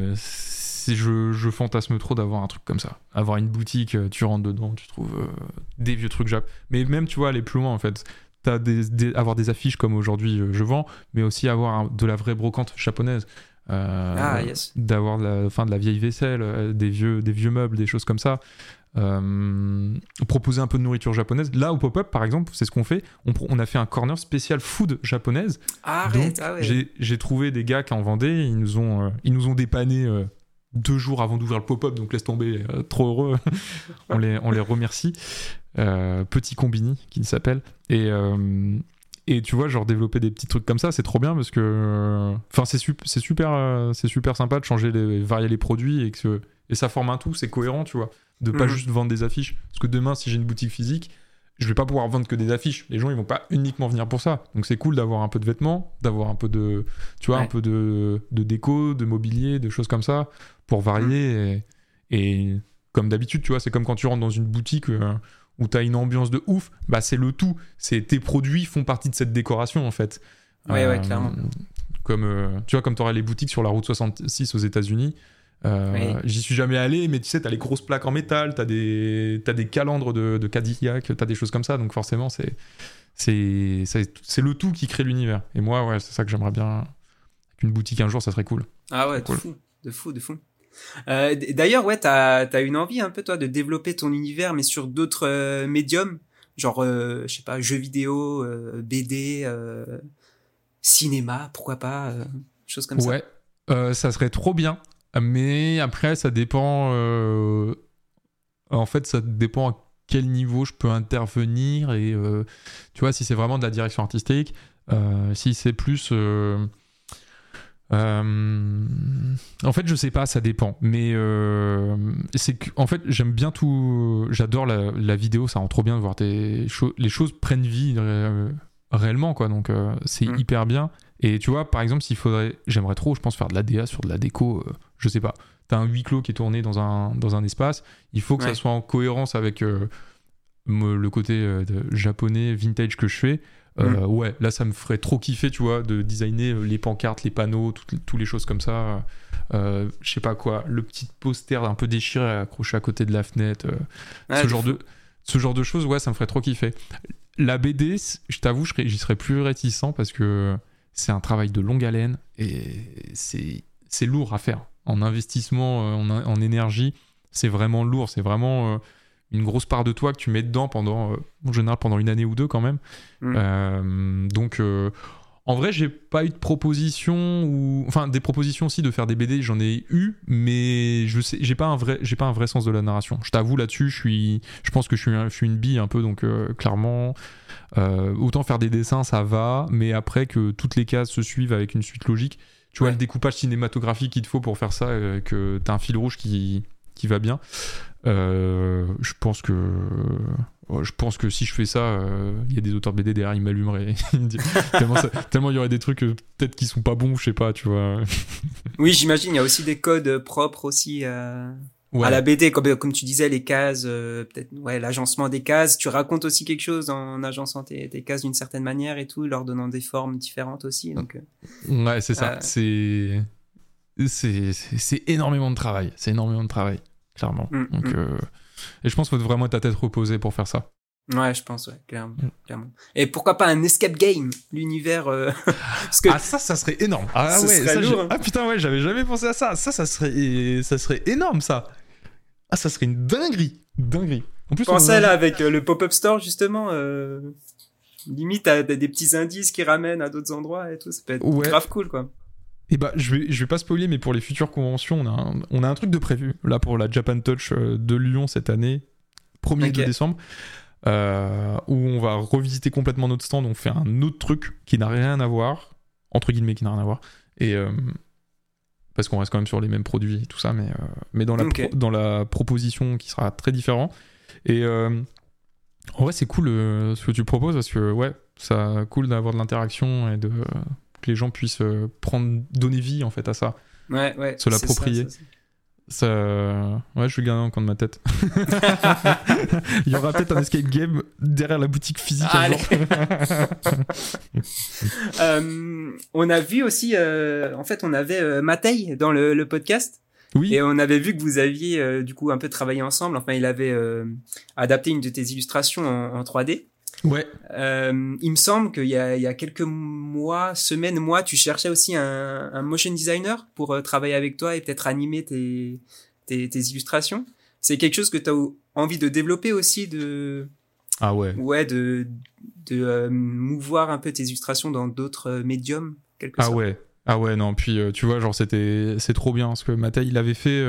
je, je fantasme trop d'avoir un truc comme ça. Avoir une boutique, euh, tu rentres dedans, tu trouves des vieux trucs jap. Mais même tu vois aller plus loin en fait. As des, avoir des affiches comme aujourd'hui je vends, mais aussi avoir de la vraie brocante japonaise.
ah, yes.
D'avoir la fin de la vieille vaisselle, des vieux, des vieux meubles, des choses comme ça. Euh, proposer un peu de nourriture japonaise. Là, au pop-up, par exemple, c'est ce qu'on fait. On, a fait un corner spécial food japonaise.
Arrête, ah
J'ai trouvé des gars qui en vendaient. Ils nous ont, euh, ils nous ont dépanné euh, deux jours avant d'ouvrir le pop-up, donc laisse tomber. trop heureux. on, les, on les remercie. Petit Combini, qui s'appelle. Et. Et tu vois, genre développer des petits trucs comme ça, c'est trop bien parce que. Enfin, c'est super, c'est super sympa de changer les, varier les produits et que et ça forme un tout, c'est cohérent, tu vois de pas mhm. juste vendre des affiches. Parce que demain, si j'ai une boutique physique, je vais pas pouvoir vendre que des affiches. Les gens, ils vont pas uniquement venir pour ça. Donc c'est cool d'avoir un peu de vêtements, d'avoir un peu de, tu vois, un peu de, de, déco, de mobilier, de choses comme ça, pour varier. Mhm. Et, comme d'habitude, tu vois, c'est comme quand tu rentres dans une boutique euh, où tu as une ambiance de ouf, bah c'est le tout. C'est tes produits font partie de cette décoration en fait.
Ouais, ouais, euh, clairement.
Comme, euh, tu vois, comme tu auras les boutiques sur la route 66 aux États-Unis, euh, j'y suis jamais allé, mais tu sais, t'as les grosses plaques en métal, t'as des, as des calandres de, de Cadillac, t'as des choses comme ça, donc forcément, c'est c'est le tout qui crée l'univers. Et moi, ouais, c'est ça que j'aimerais bien. Avec une boutique un jour, ça serait cool.
Ah ouais, de fou, de fou, de fou. Euh, d'ailleurs, ouais, t'as as une envie un peu, toi, de développer ton univers, mais sur d'autres euh, médiums, genre, je sais pas, jeux vidéo, BD, cinéma, pourquoi pas, choses comme
ça? Ouais, ça serait trop bien. Mais après, ça dépend. Euh, en fait, ça dépend à quel niveau je peux intervenir. Et euh, tu vois, si c'est vraiment de la direction artistique, si c'est plus. en fait, je sais pas, ça dépend. Mais c'est que, en fait, j'aime bien tout. J'adore la, vidéo, ça rend trop bien de voir des les choses prennent vie réellement, quoi. Donc, c'est mm. hyper bien. Et tu vois, par exemple, s'il faudrait, j'aimerais trop, je pense, faire de la DA sur de la déco, euh, je sais pas. T'as un huis clos qui est tourné dans un, dans un espace, il faut que ça soit en cohérence avec euh, le côté euh, japonais, vintage que je fais. Mm. Ouais, là, ça me ferait trop kiffer, tu vois, de designer les pancartes, les panneaux, toutes, les choses comme ça. je sais pas quoi, le petit poster un peu déchiré accroché à côté de la fenêtre. ce, genre de, ce genre de choses, ouais, ça me ferait trop kiffer. La BD, je t'avoue, j'y serais plus réticent parce que c'est un travail de longue haleine et c'est lourd à faire. En investissement, euh, en, énergie, c'est vraiment lourd. C'est vraiment euh, une grosse part de toi que tu mets dedans pendant, euh, en général, pendant une année ou deux quand même. Mm. donc, en vrai, j'ai pas eu de proposition ou, enfin, des propositions aussi de faire des BD, j'en ai eu, mais je sais, j'ai pas un vrai, j'ai pas un vrai sens de la narration. Je t'avoue là-dessus, je suis, je pense que je suis, je suis une bille un peu, donc clairement. Euh, autant faire des dessins, ça va, mais après que toutes les cases se suivent avec une suite logique, tu vois, le découpage cinématographique qu'il te faut pour faire ça, euh, que t'as un fil rouge qui, qui va bien. Euh, je pense que je pense que si je fais ça, il y a des auteurs de BD derrière, ils m'allumeraient. tellement, il y aurait des trucs peut-être qui sont pas bons, je sais pas, tu vois.
oui, j'imagine, il y a aussi des codes propres aussi à la BD, comme, comme tu disais, les cases, euh, peut-être, ouais, l'agencement des cases. Tu racontes aussi quelque chose en agençant tes, tes cases d'une certaine manière et tout, leur donnant des formes différentes aussi. Donc,
euh, ouais, c'est ça. Euh, c'est, c'est, énormément de travail. C'est énormément de travail, clairement. Mm, donc, mm. et je pense qu'il faut vraiment ta tête reposée pour faire ça.
Ouais, je pense, ouais, clairement, mm. clairement. Et pourquoi pas un escape game, l'univers
Parce que... Ah ça, ça serait énorme. Ah ouais, ça, hein. ah putain ouais, j'avais jamais pensé à ça. Ça, ça serait, ça serait énorme ça. Ah, ça serait une dinguerie. Dinguerie.
En plus, Pensez là avec euh, le pop-up store justement. Euh, limite, t'as des petits indices qui ramènent à d'autres endroits et tout. Ça peut être grave cool quoi.
Et eh bah, je vais, je vais pas spoiler, mais pour les futures conventions, on a un, on a un truc de prévu. Là, pour la Japan Touch euh, de Lyon cette année, 1er décembre, où on va revisiter complètement notre stand. On fait un autre truc qui n'a rien à voir, entre guillemets, qui n'a rien à voir. Et, parce qu'on reste quand même sur les mêmes produits et tout ça, mais, euh, mais dans, la dans la proposition qui sera très différent. Et euh, en vrai, c'est cool euh, ce que tu proposes parce que, ouais, c'est cool d'avoir de l'interaction et de, que les gens puissent prendre, donner vie en fait à ça.
Ouais, ouais.
Se l'approprier. Ça, ouais, je vais garder encore de ma tête. Il y aura peut-être un escape game derrière la boutique physique.
euh, on a vu aussi, euh, en fait, on avait euh, Matei dans le, le, podcast. Oui. Et on avait vu que vous aviez euh, du coup un peu travaillé ensemble. Enfin, il avait euh, adapté une de tes illustrations en, en 3D.
Ouais.
Euh, il me semble qu'il y a, il y a quelques mois, semaines, mois, tu cherchais aussi un, un motion designer pour euh, travailler avec toi et peut-être animer tes, tes, tes illustrations. C'est quelque chose que tu as envie de développer aussi, de
ah ouais,
ouais, de de euh, mouvoir un peu tes illustrations dans d'autres médiums.
Quelque ah ouais, ah ouais, non. Puis tu vois, genre c'était c'est trop bien parce que Mathieu il avait fait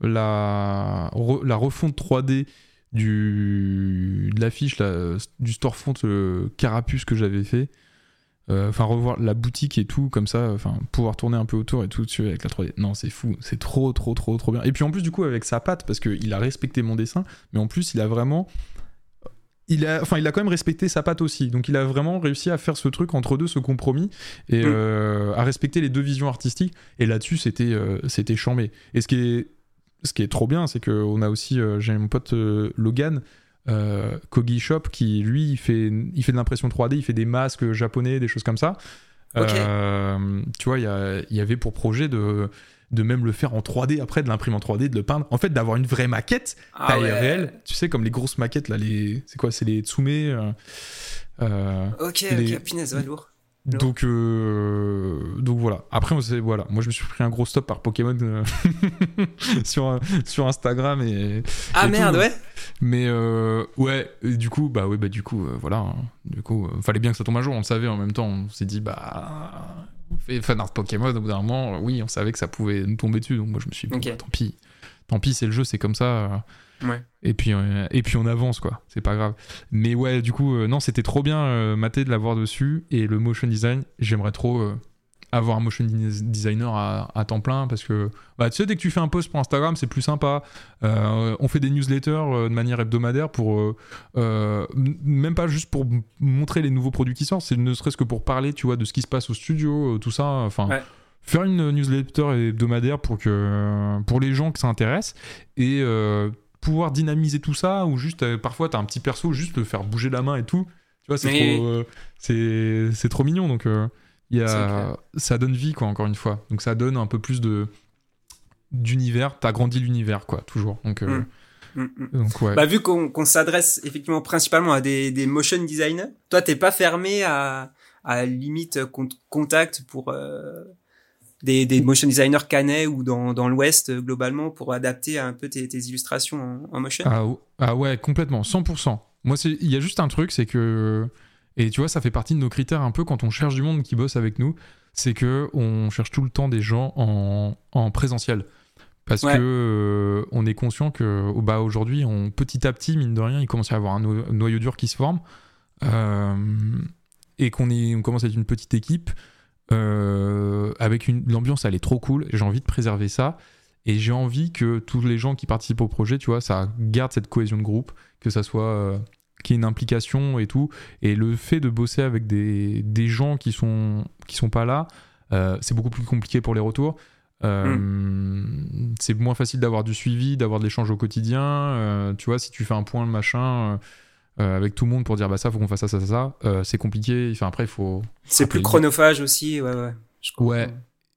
la la refonte 3D du, de l'affiche du storefront euh, Carapuce que j'avais fait. Euh, enfin, revoir la boutique et tout, comme ça, enfin, pouvoir tourner un peu autour et tout dessus avec la 3D. Non, c'est fou, c'est trop, trop, trop, trop bien. Et puis en plus, du coup, avec sa patte, parce qu'il a respecté mon dessin, mais en plus, il a vraiment. Il a, enfin, il a quand même respecté sa patte aussi. Donc, il a vraiment réussi à faire ce truc entre deux, ce compromis, et mm. euh, à respecter les deux visions artistiques. Et là-dessus, c'était, c'était chambé. Et ce qui est ce qui est trop bien, c'est qu'on a aussi, euh, j'ai mon pote euh, Logan, euh, Kogi Shop, qui lui, il fait, il fait de l'impression 3D, il fait des masques japonais, des choses comme ça. tu vois, il y, avait pour projet de, de même le faire en 3D après, de l'imprimer en 3D, de le peindre. En fait, d'avoir une vraie maquette ah taille réelle. Tu sais, comme les grosses maquettes, là, les, c'est quoi C'est les Tsume.
ok, les, ok, punaise, lourd.
Donc, euh, donc voilà. Après, voilà. Moi, je me suis pris un gros stop par Pokémon euh, sur, sur Instagram et.
Ah merde, ouais.
Mais euh, ouais, du coup, bah ouais, bah du coup, voilà. Hein. Du coup, fallait bien que ça tombe un jour. On le savait en même temps. On s'est dit, bah, on fait fan art Pokémon. Au bout d'un moment, oui, on savait que ça pouvait nous tomber dessus. Donc moi, je me suis dit, bah, tant pis, tant pis, c'est le jeu, c'est comme ça. Et puis et puis on avance quoi. C'est pas grave. Mais ouais du coup non c'était trop bien maté de l'avoir dessus. Et le motion design j'aimerais trop avoir un motion designer à, temps plein parce que bah, tu sais dès que tu fais un post pour Instagram c'est plus sympa. Euh, on fait des newsletters euh, de manière hebdomadaire pour euh, même pas juste pour montrer les nouveaux produits qui sortent. C'est ne serait-ce que pour parler tu vois de ce qui se passe au studio tout ça. Enfin faire une newsletter hebdomadaire pour que pour les gens que ça intéresse. Et pouvoir dynamiser tout ça ou juste parfois tu as un petit perso juste le faire bouger la main et tout tu vois c'est trop c'est trop mignon donc il ça donne vie, quoi, encore une fois. Donc ça donne un peu plus de d'univers. T'as grandi l'univers, quoi, toujours. Donc, euh,
mm. Mm, mm. donc ouais. Bah, vu qu'on s'adresse effectivement principalement à des, des motion designers, toi, t'es pas fermé à, à limite contact pour euh, des, des motion designers canais ou dans, dans l'Ouest globalement pour adapter un peu tes, tes illustrations en, en motion?
Ah, ah, ouais, complètement, 100%. Moi, il y a juste un truc, c'est que et tu vois, ça fait partie de nos critères un peu quand on cherche du monde qui bosse avec nous, c'est que on cherche tout le temps des gens en, en présentiel. Parce que euh, on est conscient que bah, aujourd'hui, on, petit à petit, mine de rien, il commence à y avoir un, noyau dur qui se forme. Euh, et qu'on on commence à être une petite équipe. Euh, avec une l'ambiance elle est trop cool j'ai envie de préserver ça et j'ai envie que tous les gens qui participent au projet tu vois ça garde cette cohésion de groupe que ça soit qui est une implication et tout. Et le fait de bosser avec des, des gens qui sont, qui sont pas là, euh, c'est beaucoup plus compliqué pour les retours. Euh, hmm. C'est moins facile d'avoir du suivi, d'avoir de l'échange au quotidien. Euh, tu vois, si tu fais un point, machin, avec tout le monde pour dire bah ça, faut qu'on fasse ça, ça, ça, ça c'est compliqué. Enfin, après, il faut.
C'est plus chronophage aussi, ouais, ouais.
ouais.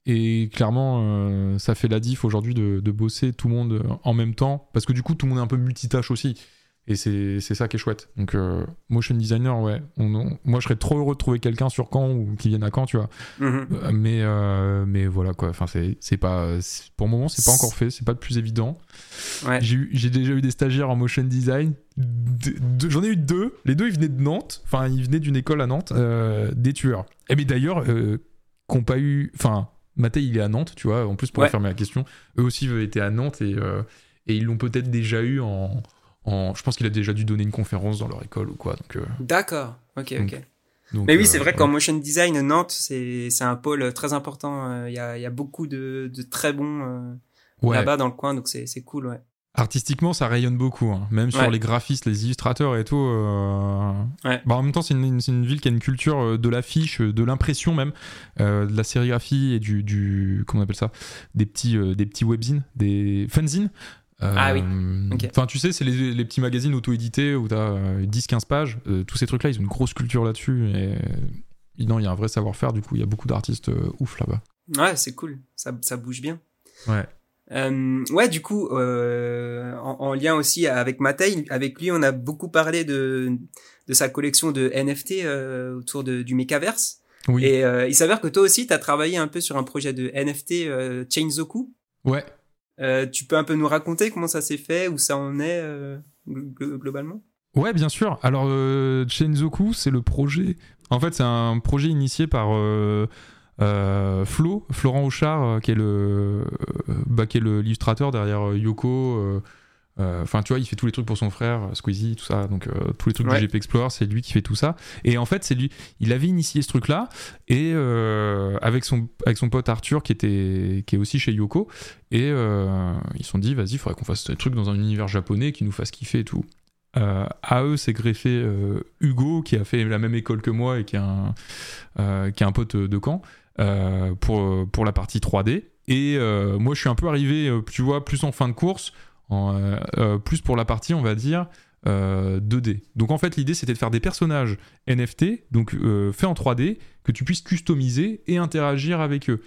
Et clairement, ça fait la diff aujourd'hui de, de, bosser tout le monde en même temps. Parce que du coup, tout le monde est un peu multitâche aussi. Et c'est ça qui est chouette. Donc, euh, motion designer, ouais. moi, je serais trop heureux de trouver quelqu'un sur Caen ou qui vienne à Caen, tu vois. Mhm. Euh, mais, euh, mais voilà, quoi. Enfin, c'est pas. Pour le moment, c'est pas encore fait. C'est pas le plus évident. Ouais. J'ai déjà eu des stagiaires en motion design. J'en ai eu deux. Les deux, ils venaient de Nantes. Enfin, ils venaient d'une école à Nantes. des tueurs. Et mais d'ailleurs, qu'on pas eu. Enfin, Mathé, il est à Nantes, tu vois. En plus, pour fermer la question, eux aussi étaient à Nantes et, et ils l'ont peut-être déjà eu en je pense qu'il a déjà dû donner une conférence dans leur école ou quoi. Donc, euh.
D'accord, ok, ok. Mais oui, c'est vrai euh, qu'en motion design, Nantes, c'est un pôle très important. Euh, il y, a, y, a, beaucoup de, de très bons là-bas dans le coin, donc c'est cool, ouais.
Artistiquement, ça rayonne beaucoup, hein. même sur les graphistes, les illustrateurs et tout. Ouais. Bah, en même temps, c'est une, une, ville qui a une culture de l'affiche, de l'impression même, de la sérigraphie et du, du, comment on appelle ça, des petits, des petits webzines, des fanzines
ah oui.
Euh, enfin, tu sais, c'est les, petits magazines auto-édités où tu as 10-15 pages. Euh, tous ces trucs-là, ils ont une grosse culture là-dessus. Et non, il y a un vrai savoir-faire. Du coup, il y a beaucoup d'artistes euh, ouf là-bas.
Ouais, c'est cool. Ça, ça, bouge bien.
Ouais.
ouais, du coup, en, lien aussi avec Matei, avec lui, on a beaucoup parlé de, de sa collection de NFT autour de, du Mechaverse. Oui. Et il s'avère que toi aussi, tu as travaillé un peu sur un projet de NFT Chainzoku.
Ouais,
euh, tu peux un peu nous raconter comment ça s'est fait, où ça en est euh, globalement?
Ouais, bien sûr. Alors, euh, Chainzoku, c'est le projet. En fait, c'est un projet initié par Flo, Florent Auchard, qui est le, bah, qui est l'illustrateur derrière Yoko. Euh, enfin, tu vois, il fait tous les trucs pour son frère, Squeezie, tout ça. Donc, euh, tous les trucs du GP Explorer, c'est lui qui fait tout ça. Et en fait, c'est lui. Il avait initié ce truc-là et euh, avec son avec son pote Arthur qui était qui est aussi chez Yoko. Et ils se sont dit, vas-y, il faudrait qu'on fasse des trucs dans un univers japonais qui nous fasse kiffer et tout. à eux, c'est greffé Hugo qui a fait la même école que moi et qui est un qui est un pote de camp pour pour la partie 3D. Et moi, je suis un peu arrivé, tu vois, plus en fin de course euh, euh, plus pour la partie, on va dire, 2D. Euh, donc en fait, l'idée c'était de faire des personnages NFT, donc faits en 3D, que tu puisses customiser et interagir avec eux.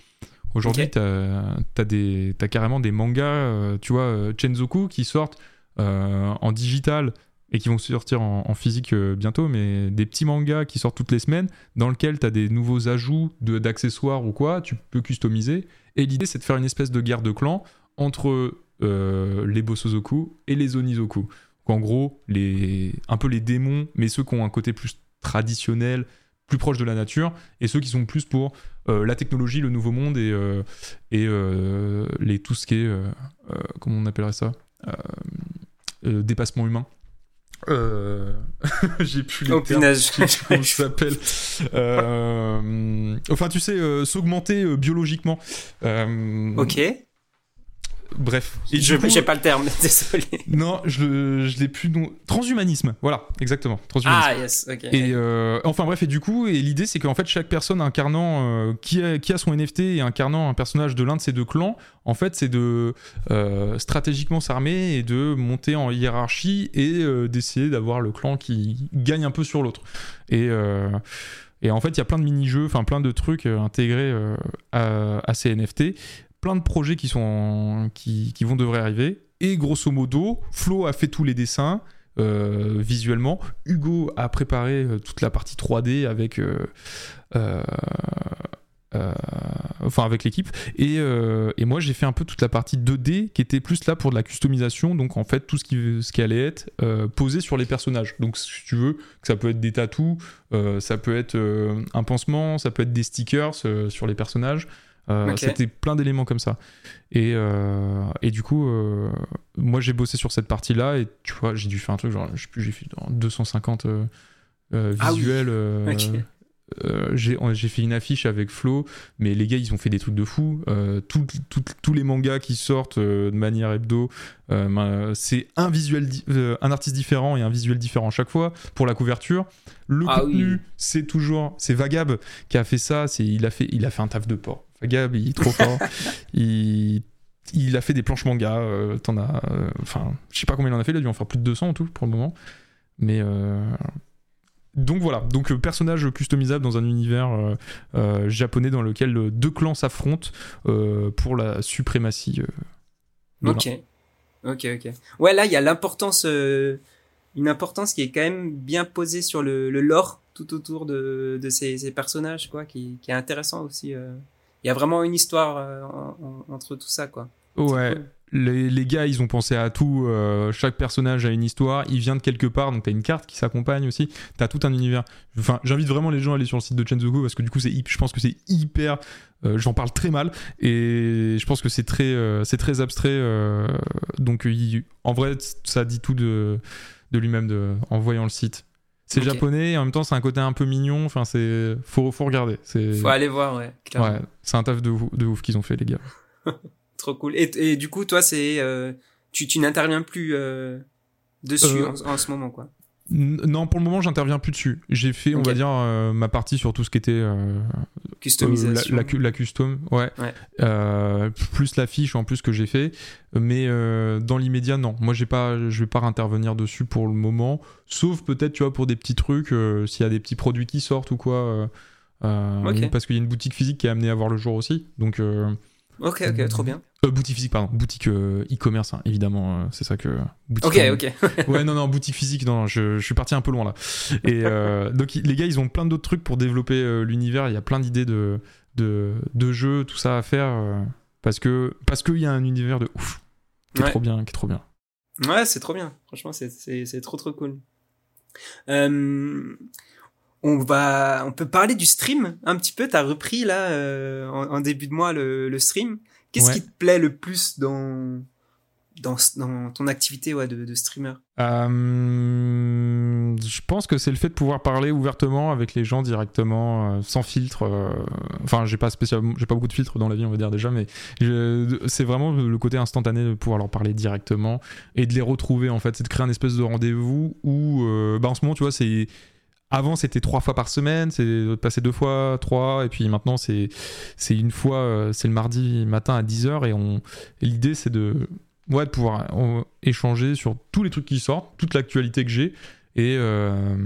Aujourd'hui, tu as, carrément des mangas, tu vois, Chenzoku qui sortent en digital et qui vont sortir en, physique bientôt, mais des petits mangas qui sortent toutes les semaines, dans lesquels tu as des nouveaux ajouts d'accessoires ou quoi, tu peux customiser. Et l'idée, c'est de faire une espèce de guerre de clans entre euh, les Bosozoku et les Onizoku. Donc, en gros, les, un peu les démons, mais ceux qui ont un côté plus traditionnel, plus proche de la nature, et ceux qui sont plus pour euh, la technologie, le nouveau monde et, euh, et les, tout ce qui est. comment on appellerait ça dépassement humain. j'ai plus les
oh,
termes, comment ça s'appelle. enfin, tu sais, s'augmenter biologiquement.
ok.
Bref.
Je j'ai pas le terme, désolé.
Non, je, je l'ai plus. Non. Transhumanisme, voilà, exactement. Transhumanisme.
Ah, yes, ok.
Et euh, enfin, bref, et du coup, et l'idée, c'est qu'en fait, chaque personne incarnant, euh, qui, a, qui a son NFT et incarnant un personnage de l'un de ces deux clans, en fait, c'est de euh, stratégiquement s'armer et de monter en hiérarchie et d'essayer d'avoir le clan qui gagne un peu sur l'autre. Et. Et en fait, il y a plein de mini-jeux, enfin plein de trucs intégrés à, à, ces NFT plein de projets qui, sont qui, vont devrait arriver. Et grosso modo, Flo a fait tous les dessins. Euh, visuellement. Hugo a préparé euh, toute la partie 3D avec, euh, avec l'équipe. Et, moi, j'ai fait un peu toute la partie 2D qui était plus là pour la customisation. Donc en fait, tout ce qui, ce qui allait être posé sur les personnages. Donc si tu veux, ça peut être des tatous, ça peut être un pansement, ça peut être des stickers sur les personnages. Euh, c'était plein d'éléments comme ça. Et, euh, et du coup, euh, moi j'ai bossé sur cette partie-là et tu vois, j'ai dû faire un truc, genre, je sais plus, j'ai fait 250 ah visuels. j'ai fait une affiche avec Flo, mais les gars ils ont fait des trucs de fou. tous les mangas qui sortent de manière hebdo, c'est un visuel, un artiste différent et un visuel différent à chaque fois pour la couverture. Le ah contenu, c'est toujours, c'est Vagab qui a fait ça. C'est il a fait, il a fait un taf de porc. Gab, il est trop fort. il, il, a fait des planches manga. Euh, t'en as. Euh, enfin, je sais pas combien il en a fait. Il a dû en faire plus de 200 en tout pour le moment. Mais. Euh, donc voilà, donc personnage customisable dans un univers japonais dans lequel deux clans s'affrontent pour la suprématie.
ok, ok, ok. Ouais, là il y a l'importance, une importance qui est quand même bien posée sur le, lore tout autour de, de ces, ces, personnages, quoi, qui, qui est intéressant aussi y a vraiment une histoire euh, entre tout ça, quoi.
Ouais. Les, les, gars, ils ont pensé à tout. Euh, chaque personnage a une histoire. Il vient de quelque part, donc t'as une carte qui s'accompagne aussi. T'as tout un univers. Enfin, j'invite vraiment les gens à aller sur le site de Chenzoku parce que du coup, c'est, je pense que c'est hyper. Euh, j'en parle très mal et je pense que c'est très, c'est très abstrait. donc, en vrai, ça dit tout de, de lui-même de, en voyant le site. C'est japonais et en même temps c'est un côté un peu mignon. Enfin, c'est faut, faut regarder. C'est
faut aller voir, ouais.
Ouais, c'est un taf de, de ouf qu'ils ont fait les gars.
Trop cool. Et, et, du coup, toi, c'est euh, tu, tu n'interviens plus euh, dessus euh, en, ce moment, quoi.
Non, pour le moment, j'interviens plus dessus. J'ai fait, on va dire, ma partie sur tout ce qui était
customisation,
la, la, custom, ouais. ouais. plus l'affiche en plus que j'ai fait. Mais dans l'immédiat, non. Moi, j'ai pas, je vais pas intervenir dessus pour le moment. Sauf peut-être, tu vois, pour des petits trucs, s'il y a des petits produits qui sortent ou quoi. Euh, parce qu'il y a une boutique physique qui est amenée à voir le jour aussi. Donc, euh,
ok, ok, trop bien.
Euh, boutique physique, pardon. Boutique e-commerce, hein, évidemment. c'est ça que.
ok, ok.
ouais, non, non, boutique physique, non, je, je, suis parti un peu loin là. Et donc, les gars, ils ont plein d'autres trucs pour développer l'univers. Il y a plein d'idées de, de, de, jeux, tout ça à faire. parce que parce qu'il y a un univers de ouf. Qui est trop bien, qui est trop bien.
Ouais, c'est trop bien. Franchement, c'est trop, trop cool. Euh on va, on peut parler du stream un petit peu. T'as repris là euh, en, début de mois le, stream. Qu'est-ce qui te plaît le plus dans dans, ton activité ouais, de, streamer?
Euh, Je pense que c'est le fait de pouvoir parler ouvertement avec les gens directement, euh, sans filtre. enfin, j'ai pas spécialement, j'ai pas beaucoup de filtres dans la vie, on va dire déjà, mais c'est vraiment le côté instantané de pouvoir leur parler directement et de les retrouver en fait. C'est de créer un espèce de rendez-vous où, bah, en ce moment, tu vois, c'est avant, c'était trois fois par semaine, c'est passé deux fois, trois, et puis maintenant, c'est une fois, euh, c'est le mardi matin à 10h, et, on l'idée, c'est de, ouais, de pouvoir échanger sur tous les trucs qui sortent, toute l'actualité que j'ai, et, euh,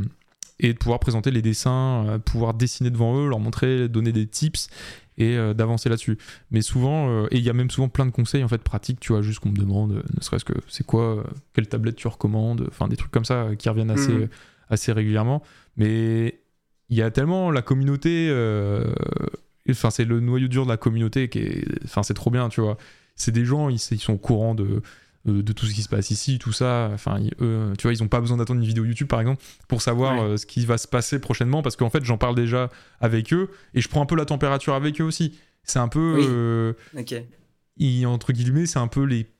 et de pouvoir présenter les dessins, euh, pouvoir dessiner devant eux, leur montrer, donner des tips, et d'avancer là-dessus. Mais souvent, et il y a même souvent plein de conseils en fait pratiques, tu vois, juste qu'on me demande, ne serait-ce que c'est quoi, quelle tablette tu recommandes, enfin des trucs comme ça qui reviennent assez, mmh. Assez régulièrement. Mais il y a tellement la communauté. Euh, enfin, c'est le noyau dur de la communauté qui est. Enfin, c'est trop bien, tu vois. C'est des gens, ils, sont au courant de, de tout ce qui se passe ici, tout ça. Enfin, eux, tu vois, ils n'ont pas besoin d'attendre une vidéo YouTube, par exemple, pour savoir euh, ce qui va se passer prochainement, parce qu'en fait, j'en parle déjà avec eux et je prends un peu la température avec eux aussi. C'est un peu.
Euh, ok.
entre guillemets, c'est un peu les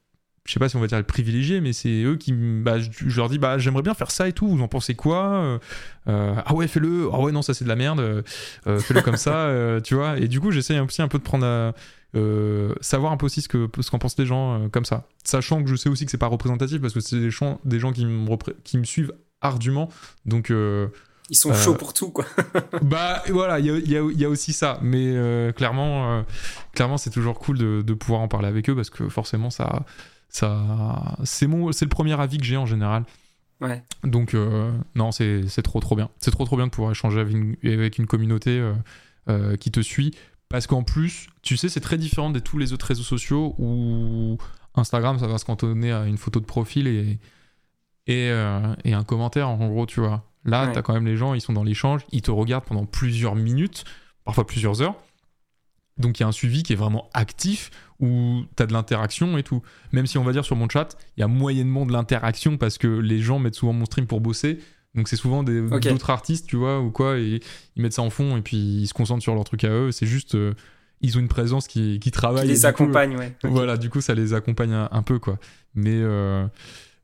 je sais pas si on va dire les privilégiés, mais c'est eux qui, bah, je, leur dis, bah, j'aimerais bien faire ça et tout, vous en pensez quoi Ah ouais, fais-le, ah ouais, non, ça c'est de la merde, fais-le comme ça, tu vois. Et du coup, j'essaye aussi un peu de prendre à, savoir un peu aussi ce qu'en ce qu'en pensent les gens comme ça. Sachant que je sais aussi que c'est pas représentatif parce que c'est des, gens, des gens qui me, qui me suivent ardument. Donc.
ils sont chauds pour tout, quoi.
bah voilà, il y a, y a, aussi ça. Mais clairement, clairement c'est toujours cool de, de, pouvoir en parler avec eux parce que forcément, ça, ça, c'est mon, c'est le premier avis que j'ai en général.
Ouais.
Donc euh, non, c'est, c'est trop trop bien. C'est trop trop bien de pouvoir échanger avec une, avec une communauté euh, euh, qui te suit. Parce qu'en plus, tu sais, c'est très différent de tous les autres réseaux sociaux où Instagram, ça va se cantonner à une photo de profil et, et, et un commentaire, en gros, tu vois. Là, tu as quand même les gens, ils sont dans l'échange, ils te regardent pendant plusieurs minutes, parfois plusieurs heures. Donc il y a un suivi qui est vraiment actif où tu as de l'interaction et tout. Même si on va dire sur mon chat, il y a moyennement de l'interaction parce que les gens mettent souvent mon stream pour bosser. Donc c'est souvent des, d'autres artistes, tu vois, ou quoi, et ils mettent ça en fond et puis ils se concentrent sur leur truc à eux. C'est juste, euh, ils ont une présence qui, qui travaille. Qui
les accompagne, ouais.
Voilà, du coup ça les accompagne un, peu, quoi. Mais, euh,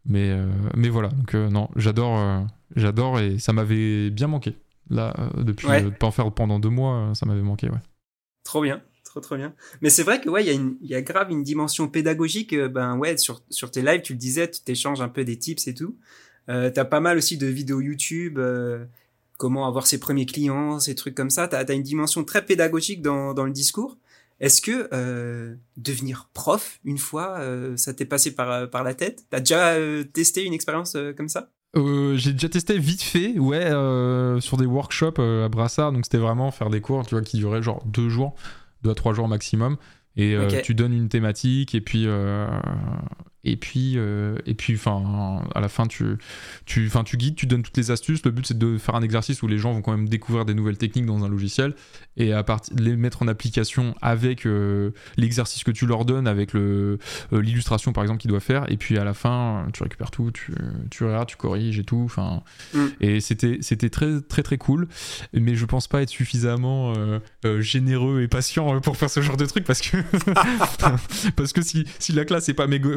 mais, euh, mais voilà, donc non, j'adore, j'adore et ça m'avait bien manqué. Là, depuis, de pas en faire pendant deux mois, ça m'avait manqué, ouais.
Trop bien, trop trop bien. Mais c'est vrai que ouais, il y, a grave une dimension pédagogique. Euh, ben ouais, sur, sur tes lives, tu le disais, tu t'échanges un peu des tips et tout. Euh, t'as pas mal aussi de vidéos YouTube, euh, comment avoir ses premiers clients, ces trucs comme ça. T'as as une dimension très pédagogique dans, dans le discours. Est-ce que euh, devenir prof une fois, ça t'est passé par, par la tête? T'as déjà testé une expérience comme ça?
J'ai déjà testé vite fait, ouais, sur des workshops à Brassard. Donc c'était vraiment faire des cours, tu vois, qui duraient genre deux jours, deux à trois jours maximum. Et tu donnes une thématique et puis et puis euh, et puis enfin à la fin tu tu enfin tu guides tu donnes toutes les astuces. Le but c'est de faire un exercice où les gens vont quand même découvrir des nouvelles techniques dans un logiciel et à partir les mettre en application avec euh, l'exercice que tu leur donnes avec le euh, l'illustration par exemple qu'ils doivent faire. Et puis à la fin tu récupères tout tu tu regardes tu corriges et tout. Enfin mm. et c'était c'était très très très cool. Mais je pense pas être suffisamment généreux et patient pour faire ce genre de truc parce que parce que si si la classe est pas méga,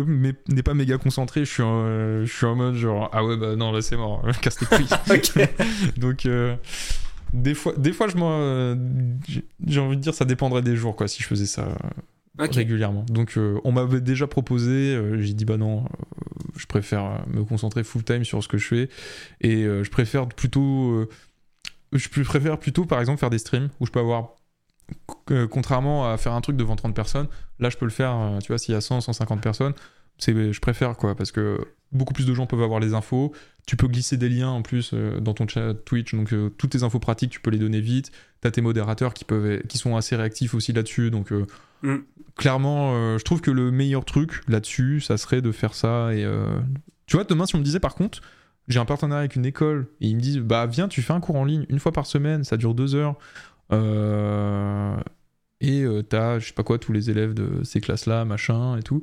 n'est pas méga concentré, je suis en, euh, je suis en mode genre ah ouais bah non là c'est mort, casse tes couilles. Donc euh, des fois des fois je m'en j'ai envie de dire ça dépendrait des jours quoi si je faisais ça régulièrement. Donc euh, on m'avait déjà proposé, j'ai dit bah non, je préfère me concentrer full time sur ce que je fais et je préfère plutôt je préfère plutôt par exemple faire des streams où je peux avoir contrairement à faire un truc devant 30 personnes, là je peux le faire, tu vois, s'il y a 100, 150 personnes, je préfère quoi parce que beaucoup plus de gens peuvent avoir les infos. Tu peux glisser des liens en plus euh, dans ton chat Twitch. Donc euh, toutes tes infos pratiques tu peux les donner vite. T'as tes modérateurs qui peuvent qui sont assez réactifs aussi là-dessus. Donc euh, mm. clairement je trouve que le meilleur truc là-dessus ça serait de faire ça et tu vois demain si on me disait par contre j'ai un partenariat avec une école et ils me disent bah viens tu fais un cours en ligne une fois par semaine ça dure deux heures. Et t'as je sais pas quoi tous les élèves de ces classes là machin et tout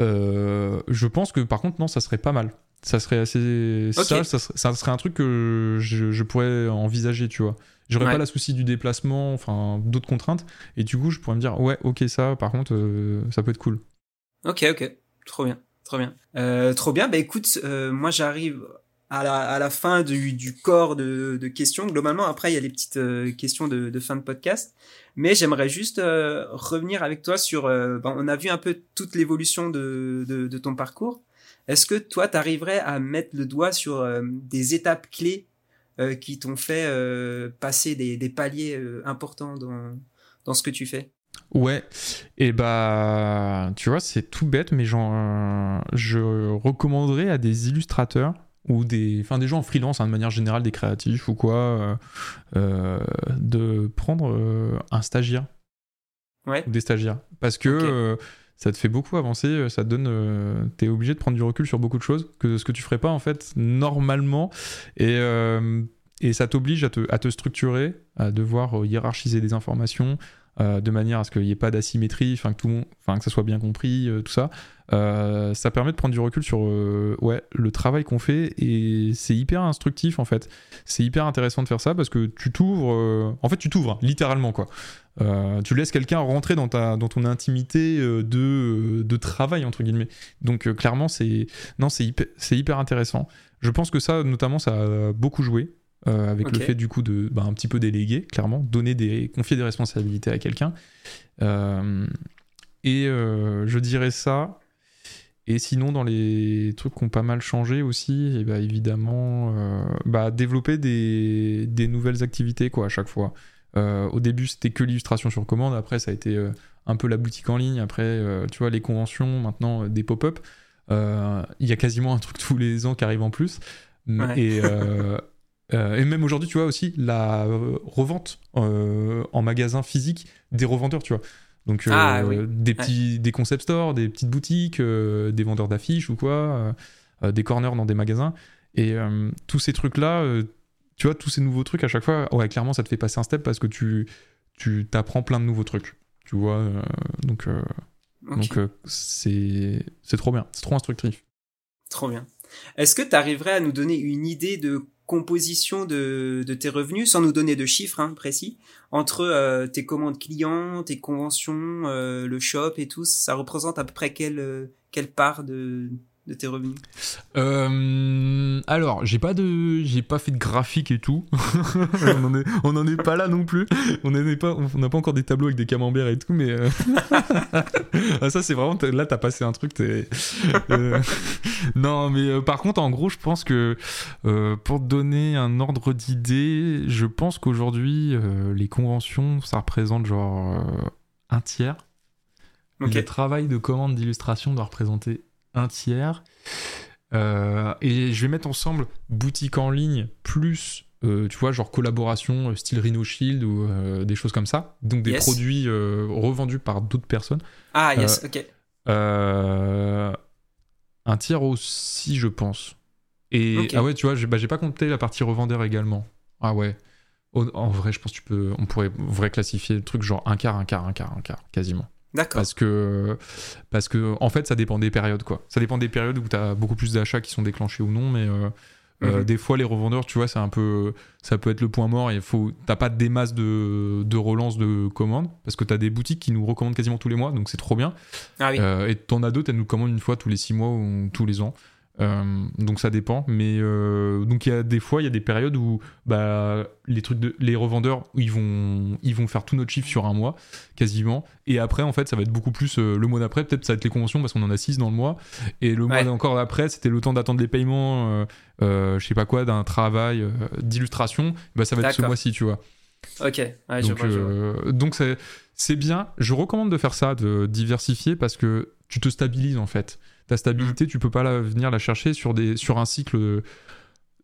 euh, je pense que par contre, non, ça serait pas mal. Ça serait assez. Ça, ça serait, un truc que je, pourrais envisager, tu vois. J'aurais pas la souci du déplacement, enfin, d'autres contraintes. Et du coup, je pourrais me dire, ouais, ok, ça, par contre, euh, ça peut être cool.
Ok, ok. Trop bien. Trop bien. Euh, trop bien. Bah écoute, moi, j'arrive à la, fin du, corps de, questions. Globalement, après, il y a les petites questions de, fin de podcast. Mais j'aimerais juste euh, revenir avec toi sur. Euh, ben, on a vu un peu toute l'évolution de, ton parcours. Est-ce que toi, tu arriverais à mettre le doigt sur euh, des étapes clés qui t'ont fait passer des, paliers importants dans, ce que tu fais?
Ouais, et bah, tu vois, c'est tout bête, mais genre, je recommanderais à des illustrateurs ou des, enfin des gens en freelance hein, de manière générale, des créatifs ou quoi, euh, euh, de prendre euh, un stagiaire.
Ouais.
ou des stagiaires, parce que ça te fait beaucoup avancer, ça te donne, t'es obligé de prendre du recul sur beaucoup de choses que ce que tu ferais pas en fait normalement. Et et ça t'oblige à te, à te structurer, à devoir hiérarchiser des informations, de manière à ce qu'il n'y ait pas d'asymétrie, enfin que tout enfin que ça soit bien compris, tout ça. ça permet de prendre du recul sur ouais le travail qu'on fait et c'est hyper instructif en fait. C'est hyper intéressant de faire ça parce que tu t'ouvres, en fait tu t'ouvres littéralement quoi. Euh, tu laisses quelqu'un rentrer dans, ta, dans ton intimité euh, de, de travail, entre guillemets. Donc euh, clairement, c'est non, c'est hyper, hyper, intéressant. Je pense que ça, notamment, ça a beaucoup joué. Avec le fait du coup de bah, un petit peu déléguer, clairement, donner des, confier des responsabilités à quelqu'un. et je dirais ça. Et sinon, dans les trucs qui ont pas mal changé aussi, et eh bah, évidemment, bah, développer des, des, nouvelles activités quoi, à chaque fois. Euh, au début, c'était que l'illustration sur commande. Après, ça a été euh, un peu la boutique en ligne. Après, euh, tu vois, les conventions, maintenant, des pop-up. Il y a quasiment un truc tous les ans qui arrive en plus. Et, et, même aujourd'hui, tu vois, aussi la revente en magasin physique des revendeurs, tu vois. Donc, ah, des, petits, des concept stores, des petites boutiques, des vendeurs d'affiches ou quoi, des corners dans des magasins. Et tous ces trucs-là, tu vois, tous ces nouveaux trucs, à chaque fois, ouais, clairement, ça te fait passer un step parce que tu, tu t'apprends plein de nouveaux trucs. Tu vois, euh, donc, euh, donc euh, c'est, c'est trop bien, c'est trop instructif.
Trop bien. Est-ce que tu arriverais à nous donner une idée de composition de, de tes revenus, sans nous donner de chiffres hein, précis, entre tes commandes clients, tes conventions, le shop et tout, ça représente à peu près quelle, quelle part de, de tes revenus
euh, Alors, j'ai pas de, j'ai pas fait de graphique et tout. on, en est, pas là non plus. On n'a pas, on n'a pas encore des tableaux avec des camemberts et tout, mais euh, ah, ça c'est vraiment là t'as passé un truc. Euh, non, mais par contre, en gros, je pense que pour donner un ordre d'idée, je pense qu'aujourd'hui les conventions, ça représente genre un tiers. Le travail de commande d'illustration doit représenter un tiers. Euh, et je vais mettre ensemble boutique en ligne plus, euh, tu vois, genre collaboration euh, style Rhino Shield ou des choses comme ça. Donc des produits revendus par d'autres personnes.
Ah, yes, ok.
un tiers aussi, je pense. Et ah ouais, tu vois, j'ai bah, pas compté la partie revendeur également. Ah ouais. En vrai, je pense que tu peux, on pourrait vrai classifier le truc genre un quart, un quart, un quart, un quart, quasiment.
D'accord.
Parce que, parce que, en fait, ça dépend des périodes, quoi. Ça dépend des périodes où tu as beaucoup plus d'achats qui sont déclenchés ou non, mais euh, euh, mhm. des fois, les revendeurs, tu vois, c'est un peu, ça peut être le point mort. Il faut, t'as pas des masses de, de relance de commandes parce que tu as des boutiques qui nous recommandent quasiment tous les mois, donc c'est trop bien.
Ah oui.
Euh, et t'en as d'autres, elles nous commandent une fois tous les six mois ou tous les ans. Euh, donc ça dépend, mais euh, donc il y a des fois il y a des périodes où bah, les trucs de, les revendeurs ils vont ils vont faire tout notre chiffre sur un mois quasiment, et après en fait ça va être beaucoup plus euh, le mois d'après peut-être ça va être les conventions parce qu'on en a 6 dans le mois, et le mois encore d'après c'était le temps d'attendre les paiements, je sais pas quoi d'un travail d'illustration, bah ça va être ce mois-ci tu vois.
Ok,
donc donc c'est bien, je recommande de faire ça, de diversifier parce que tu te stabilises en fait ta stabilité, tu peux pas venir la chercher sur, des, sur un cycle.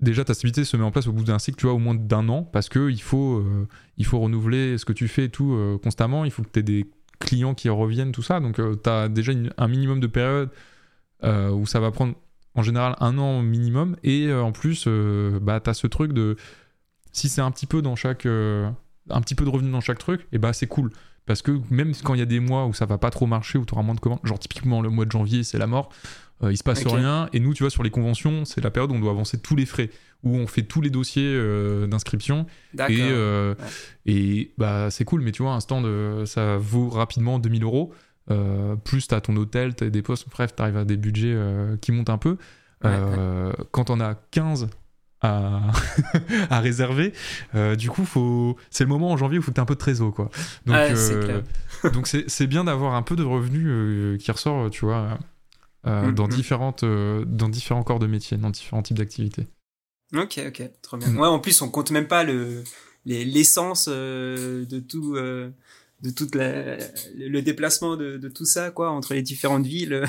Déjà, ta stabilité se met en place au bout d'un cycle, tu vois, au moins d'un an, parce que il faut, euh, faut renouveler ce que tu fais et tout euh, constamment. Il faut que tu aies des clients qui reviennent, tout ça. Donc, euh, tu as déjà un minimum de période où ça va prendre en général un an minimum. Et en plus, bah, tu as ce truc de. Si c'est un petit peu dans chaque. un petit peu de revenus dans chaque truc, et bah c'est cool. Parce que même quand il y a des mois où ça va pas trop marcher, où tu auras moins de commandes, genre typiquement le mois de janvier, c'est la mort, euh, il se passe rien. Et nous, tu vois, sur les conventions, c'est la période où on doit avancer tous les frais, où on fait tous les dossiers euh, d'inscription. Et, euh, et bah, c'est cool, mais tu vois, un stand, ça vaut rapidement 2000 euros. plus tu as ton hôtel, tu as des postes, bref, tu arrives à des budgets qui montent un peu. quand on a 15 à, réserver. Euh, du coup, faut... c'est le moment en janvier où il faut que tu un peu de trésor. Quoi. Donc, euh, donc c'est, bien d'avoir un peu de revenus euh, qui ressort, tu vois, mm, dans, mm. différentes, dans différents corps de métier, dans différents types d'activités.
Ok, ok, trop bien. Mm. Ouais, en plus, on compte même pas le, l'essence de tout de tout le déplacement de, tout ça quoi entre les différentes villes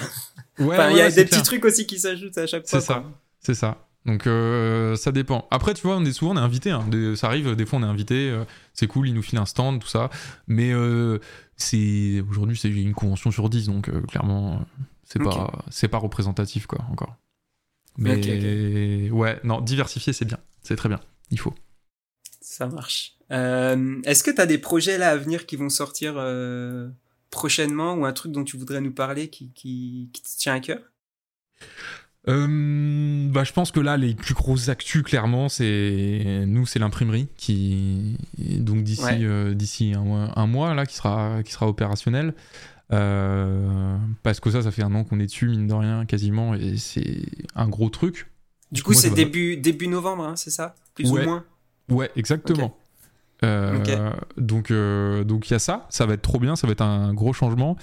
ouais, il y a des petits trucs aussi qui s'ajoutent à chaque fois
c'est ça c'est ça donc euh, ça dépend. Après, tu vois, on est souvent on est invité. Hein. ça arrive, des fois on est invité. Euh, c'est cool, ils nous filent un stand, tout ça. Mais euh, c'est aujourd'hui c'est une convention sur 10, donc clairement c'est pas c'est pas représentatif quoi encore. Mais ouais, non, diversifier c'est bien, c'est très bien. Il faut.
Ça marche. Est-ce que tu as des projets là à venir qui vont sortir prochainement ou un truc dont tu voudrais nous parler qui, qui, qui te tient à cœur?
Euh, bah, je pense que là, les plus grosses actus, clairement, c'est nous, c'est l'imprimerie qui donc d'ici
Ouais.
euh, d'ici un, mois- un mois là qui sera qui sera opérationnel. Euh, parce que ça, ça fait un an qu'on est dessus, mine de rien, quasiment, et c'est un gros truc.
Du coup, c'est début, début novembre, hein, c'est ça? Plus
Ouais.
ou moins?
Ouais, exactement. Donc, donc il y a ça, ça va être trop bien, ça va être un gros changement.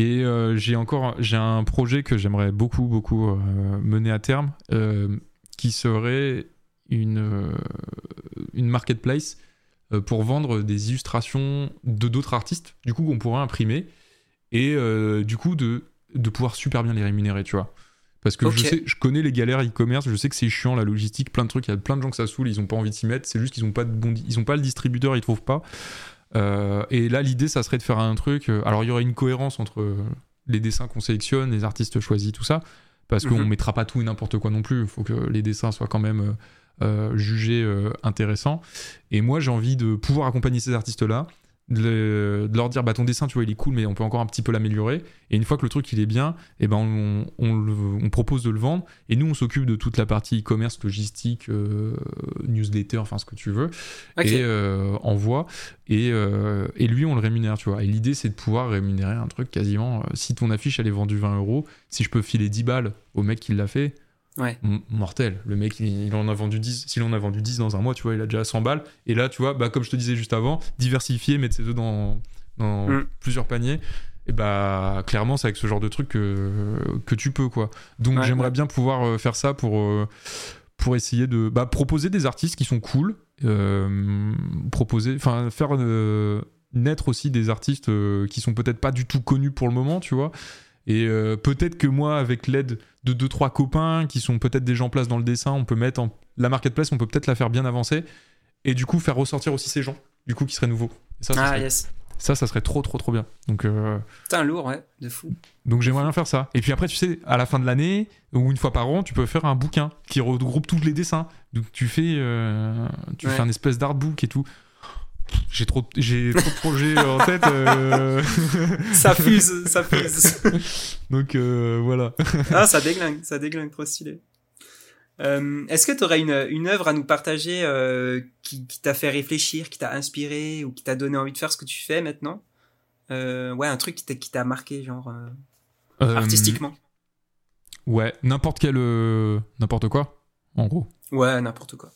Et euh, j'ai encore, j'ai un projet que j'aimerais beaucoup, beaucoup euh, mener à terme, euh, qui serait une une marketplace pour vendre des illustrations de d'autres artistes, du coup qu'on pourrait imprimer et du coup de de pouvoir super bien les rémunérer, tu vois. Parce que je sais, je connais les galères e-commerce, je sais que c'est chiant la logistique, plein de trucs, il y a plein de gens que ça saoule, ils ont pas envie de s'y mettre, c'est juste qu'ils ont pas de bon, ils ont pas le distributeur, ils trouvent pas. Euh, et là, l'idée, ça serait de faire un truc. euh, alors, il y aurait une cohérence entre euh, les dessins qu'on sélectionne, les artistes choisis, tout ça, parce qu'on
Mhm.
mettra pas tout et n'importe quoi non plus. Il faut que les dessins soient quand même euh, jugés euh, intéressants. Et moi, j'ai envie de pouvoir accompagner ces artistes-là, de, le- de leur dire bah ton dessin, tu vois, il est cool, mais on peut encore un petit peu l'améliorer. Et une fois que le truc il est bien, et ben on, on le- on propose de le vendre. Et nous, on s'occupe de toute la partie e-commerce, logistique, euh, newsletter, enfin ce que tu veux et euh, envoie et, euh, et lui on le rémunère tu vois et l'idée c'est de pouvoir rémunérer un truc quasiment euh, si ton affiche elle est vendue 20 euros si je peux filer 10 balles au mec qui l'a fait
Ouais.
mortel le mec il, il en a vendu 10 s'il en a vendu 10 dans un mois tu vois il a déjà 100 balles et là tu vois bah, comme je te disais juste avant diversifier mettre ses œufs dans, dans
Mm.
plusieurs paniers et bah clairement c'est avec ce genre de truc que, que tu peux quoi donc
Ouais,
j'aimerais
ouais.
bien pouvoir euh, faire ça pour euh, pour essayer de bah, proposer des artistes qui sont cool, euh, proposer, enfin faire euh, naître aussi des artistes qui sont peut-être pas du tout connus pour le moment, tu vois. Et euh, peut-être que moi, avec l'aide de deux trois copains qui sont peut-être déjà en place dans le dessin, on peut mettre en... la marketplace, on peut peut-être la faire bien avancer et du coup faire ressortir aussi ces gens, du coup qui seraient nouveaux. Et ça, ça,
Ah,
serait,
yes.
ça, ça serait trop trop trop bien. Donc euh,
Putain, lourd, ouais, de fou.
donc j'aimerais bien faire ça. Et puis après, tu sais, à la fin de l'année, ou une fois par an, tu peux faire un bouquin qui regroupe tous les dessins. Donc tu fais, euh, tu
Ouais.
fais un espèce d'artbook et tout. J'ai trop, j'ai trop de projets en tête. euh,
Ça fuse, ça fuse.
Donc euh, voilà.
ah, ça déglingue, ça déglingue, trop stylé. Euh, Est-ce que tu aurais une, une œuvre à nous partager euh, qui, qui t'a fait réfléchir, qui t'a inspiré ou qui t'a donné envie de faire ce que tu fais maintenant? Euh, Ouais, un truc qui t'a- marqué, genre euh,
Euh,
artistiquement.
Ouais, n'importe quel, euh, n'importe quoi, en gros.
Ouais, n'importe quoi.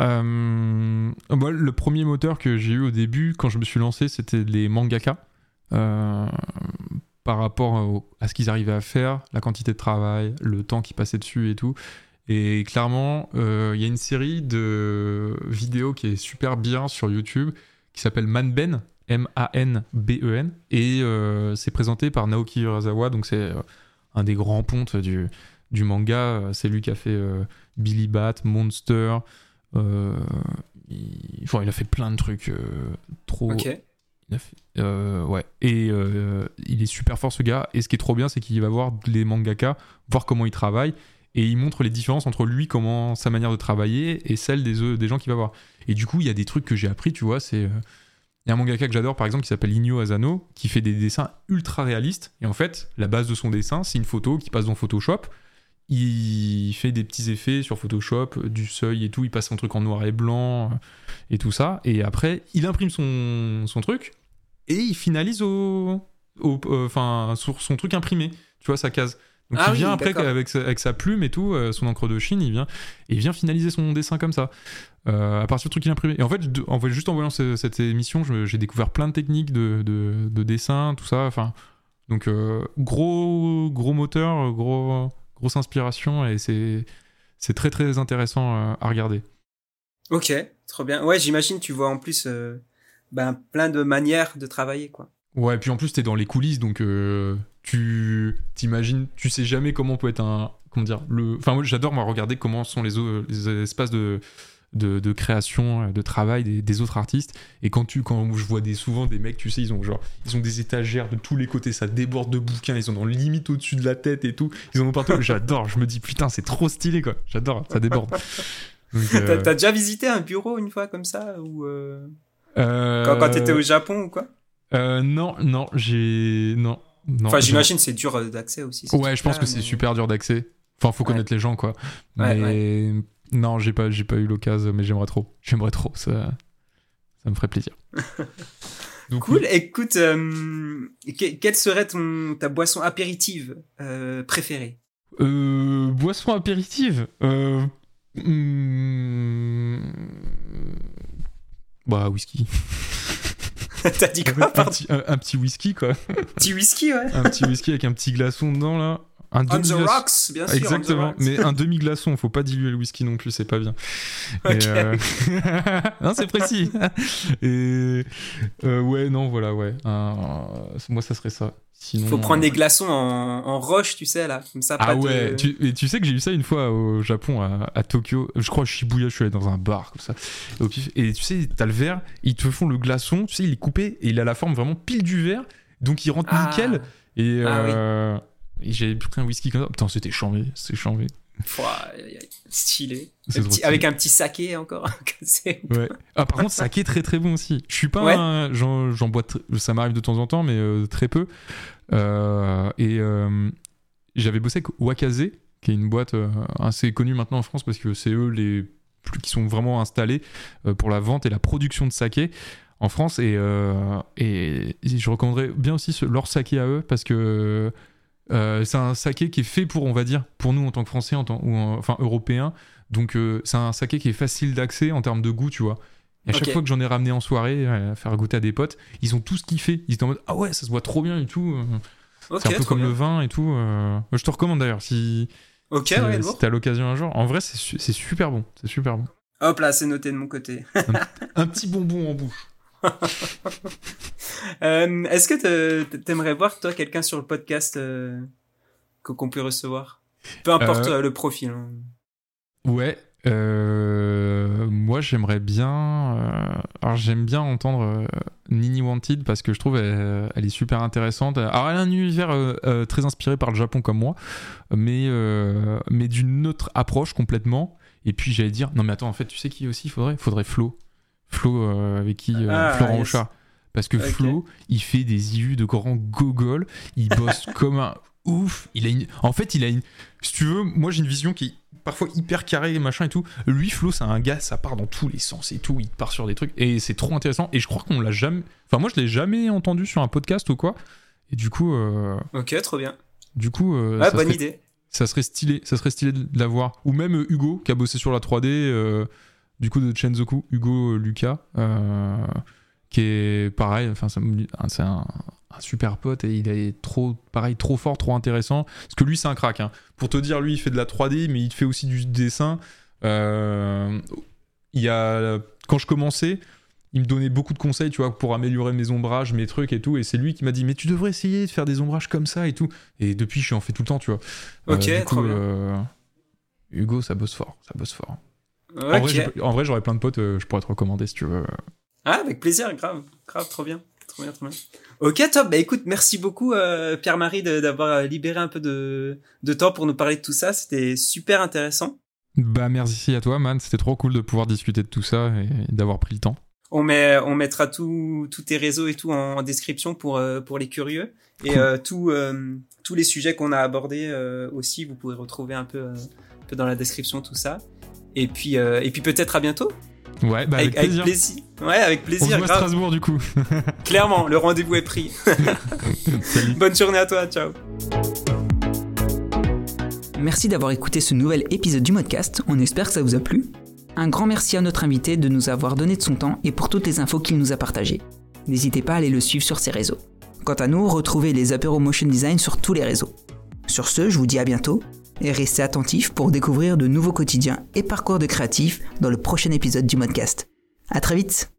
Euh, le premier moteur que j'ai eu au début, quand je me suis lancé, c'était les mangaka. Euh, par rapport à ce qu'ils arrivaient à faire, la quantité de travail, le temps qu'ils passaient dessus et tout. Et clairement, euh, il y a une série de vidéos qui est super bien sur YouTube qui s'appelle Manben, M-A-N-B-E-N. Et euh, c'est présenté par Naoki Urasawa, donc c'est un des grands pontes du, manga. C'est lui qui a fait Billy Bat, Monster. Euh, il, enfin, il a fait plein de trucs euh, trop.
Ok.
Il a fait- euh, ouais. Et il est super fort ce gars. Et ce qui est trop bien, c'est qu'il va voir les mangaka, voir comment ils travaillent. Et il montre les différences entre lui, comment sa manière de travailler, et celle des, des gens qu'il va voir. Et du coup, il y a des trucs que j'ai appris, tu vois. C'est. Il y a un mangaka que j'adore, par exemple, qui s'appelle Inyo Asano, qui fait des dessins ultra réalistes. Et en fait, la base de son dessin, c'est une photo qui passe dans Photoshop. Il fait des petits effets sur Photoshop, du seuil et tout. Il passe un truc en noir et blanc euh, et tout ça. Et après, il imprime son, son truc et il finalise au, au- euh, enfin, sur son truc imprimé. Tu vois, sa case. Donc
Ah
il
oui,
vient après avec sa, avec sa plume et tout, euh, son encre de Chine, il vient et il vient finaliser son dessin comme ça, euh, à partir du truc qu'il a imprimé. Et en fait, en fait, juste en voyant ce- cette émission, j'ai découvert plein de techniques de, de, de dessin, tout ça. Enfin, donc gros gros moteur, gros grosse inspiration et c'est c'est très très intéressant euh, à regarder.
Ok, trop bien. Ouais, j'imagine tu vois en plus euh, ben, plein de manières de travailler, quoi.
Ouais, et puis en plus, t'es dans les coulisses, donc euh, tu t'imagines, tu sais jamais comment peut être un. Comment dire le... Enfin, moi, j'adore moi, regarder comment sont les, les espaces de, de, de création, de travail des, des autres artistes. Et quand, tu, quand je vois des, souvent des mecs, tu sais, ils ont, genre, ils ont des étagères de tous les côtés, ça déborde de bouquins, ils en ont limite au-dessus de la tête et tout. Ils en ont partout. J'adore, je me dis putain, c'est trop stylé quoi. J'adore, ça déborde.
T'as déjà visité un bureau une fois comme ça ou quand, quand t'étais au Japon ou quoi?
Non, non, j'ai non. non
enfin, j'imagine c'est dur d'accès aussi.
Ouais, je pense que c'est super dur d'accès. Enfin, faut connaître les gens, quoi. Mais non, j'ai pas, j'ai pas eu l'occasion, mais j'aimerais trop. J'aimerais trop. Ça, ça me ferait plaisir.
cool. Écoute, euh, quelle serait ton, ta boisson apéritive euh, préférée?
Euh, Boisson apéritive hmm, Bah, whisky.
T'as dit quoi
un, petit, un, petit, whisky, quoi.
Petit whisky, ouais.
un petit whisky avec un petit glaçon dedans, là.
Un on the rocks, bien sûr.
Exactement, mais un demi-glaçon, faut pas diluer le whisky non plus, c'est pas bien. Euh, non, c'est précis. Et euh, ouais, non, voilà, ouais. Moi, ça serait ça.
Sinon, faut prendre des glaçons en, roche, tu sais, là, comme ça.
Ah ouais, tu, et tu sais que j'ai eu ça une fois au Japon, à, Tokyo. Je crois à Shibuya, je suis allé dans un bar comme ça. Et, tu sais, t'as le verre, ils te font le glaçon, tu sais, il est coupé et il a la forme vraiment pile du verre, donc il rentre ah. nickel. Et ah, euh, j'avais pris un whisky comme ça. Putain, c'était chambé, c'était chambé.
Stylé. avec un petit saké encore.
ouais. Ah, par contre, saké très très bon aussi. Je suis pas j'en bois, ça m'arrive de temps en temps, mais euh, très peu. Euh, et euh, j'avais bossé avec Wakaze, qui est une boîte assez connue maintenant en France parce que c'est eux les plus qui sont vraiment installés pour la vente et la production de saké en France. Et, et je recommanderais bien aussi leur saké à eux parce que euh, c'est un saké qui est fait pour, on va dire, pour nous en tant que Français, en tant, ou enfin Européens. Donc euh, c'est un saké qui est facile d'accès en termes de goût, tu vois. Et à chaque fois que j'en ai ramené en soirée, euh, à faire goûter à des potes, ils ont tous kiffé. Ils étaient en mode ah ouais, ça se voit trop bien et tout. c'est un peu comme le vin et tout. Je te recommande d'ailleurs si, si, t'as l'occasion un jour. En vrai, c'est super bon. C'est super bon.
Hop là, c'est noté de mon côté.
un petit bonbon en bouche.
Euh, est-ce que t'aimerais voir, toi, quelqu'un sur le podcast euh, qu'on peut recevoir? Peu importe euh, le profil. Hein.
Ouais. moi, j'aimerais bien. alors, j'aime bien entendre Nini Wanted parce que je trouve elle, est super intéressante. Alors, elle a un univers très inspiré par le Japon comme moi, mais, mais d'une autre approche complètement. Et puis, j'allais dire, non, mais attends, en fait, tu sais qui aussi il faudrait? Faudrait Flo. Flo euh, avec qui euh, ah, Florent yes. Parce que Flo, il fait des IU de grand gogol, il bosse comme un ouf. Il a une... En fait, il a une. Si tu veux, moi j'ai une vision qui est parfois hyper carrée, machin et tout. Lui, Flo, c'est un gars, ça part dans tous les sens et tout. Il part sur des trucs et c'est trop intéressant. Et je crois qu'on l'a jamais. Enfin, moi, je l'ai jamais entendu sur un podcast ou quoi. Et du coup. Euh,
ok, trop bien.
Du coup.
ouais, bonne idée.
Ça serait stylé, ça serait stylé de l'avoir. Ou même Hugo qui a bossé sur la 3D du coup de Chenzoku, Hugo Lucas, euh, qui est pareil, enfin c'est un, super pote et il est trop pareil, trop fort, trop intéressant. Parce que lui c'est un crack. Hein. Pour te dire, lui il fait de la 3D, mais il fait aussi du dessin. Euh, il y a quand je commençais, il me donnait beaucoup de conseils, tu vois, pour améliorer mes ombrages, mes trucs et tout. Et c'est lui qui m'a dit, mais tu devrais essayer de faire des ombrages comme ça et tout. Et depuis, je suis en fais tout le temps, tu vois.
Ok, euh, trop bien.
Hugo, ça bosse fort, ça bosse fort. En vrai, j'aurais plein de potes, euh, je pourrais te recommander si tu veux.
Ah, avec plaisir, grave, grave, trop bien. Trop bien, trop bien. Ok, top. Bah écoute, merci beaucoup euh, Pierre-Marie d'avoir euh, libéré un peu de, de temps pour nous parler de tout ça. C'était super intéressant.
Bah merci à toi, man. C'était trop cool de pouvoir discuter de tout ça et d'avoir pris le temps.
On, met, on mettra tous tes réseaux et tout en, description pour, pour les curieux. Et tous les sujets qu'on a abordés aussi, vous pouvez retrouver un peu, un peu dans la description tout ça. Et puis, euh, et puis peut-être à bientôt.
Ouais, bah avec, plaisir.
Ouais, avec plaisir. On
se voit à Strasbourg du coup.
Clairement, le rendez-vous est pris. Bonne journée à toi, ciao. Merci d'avoir écouté ce nouvel épisode du podcast, on espère que ça vous a plu. Un grand merci à notre invité de nous avoir donné de son temps et pour toutes les infos qu'il nous a partagées. N'hésitez pas à aller le suivre sur ses réseaux. Quant à nous, retrouvez les apéros motion design sur tous les réseaux. Sur ce, je vous dis à bientôt et restez attentifs pour découvrir de nouveaux quotidiens et parcours de créatifs dans le prochain épisode du podcast. À très vite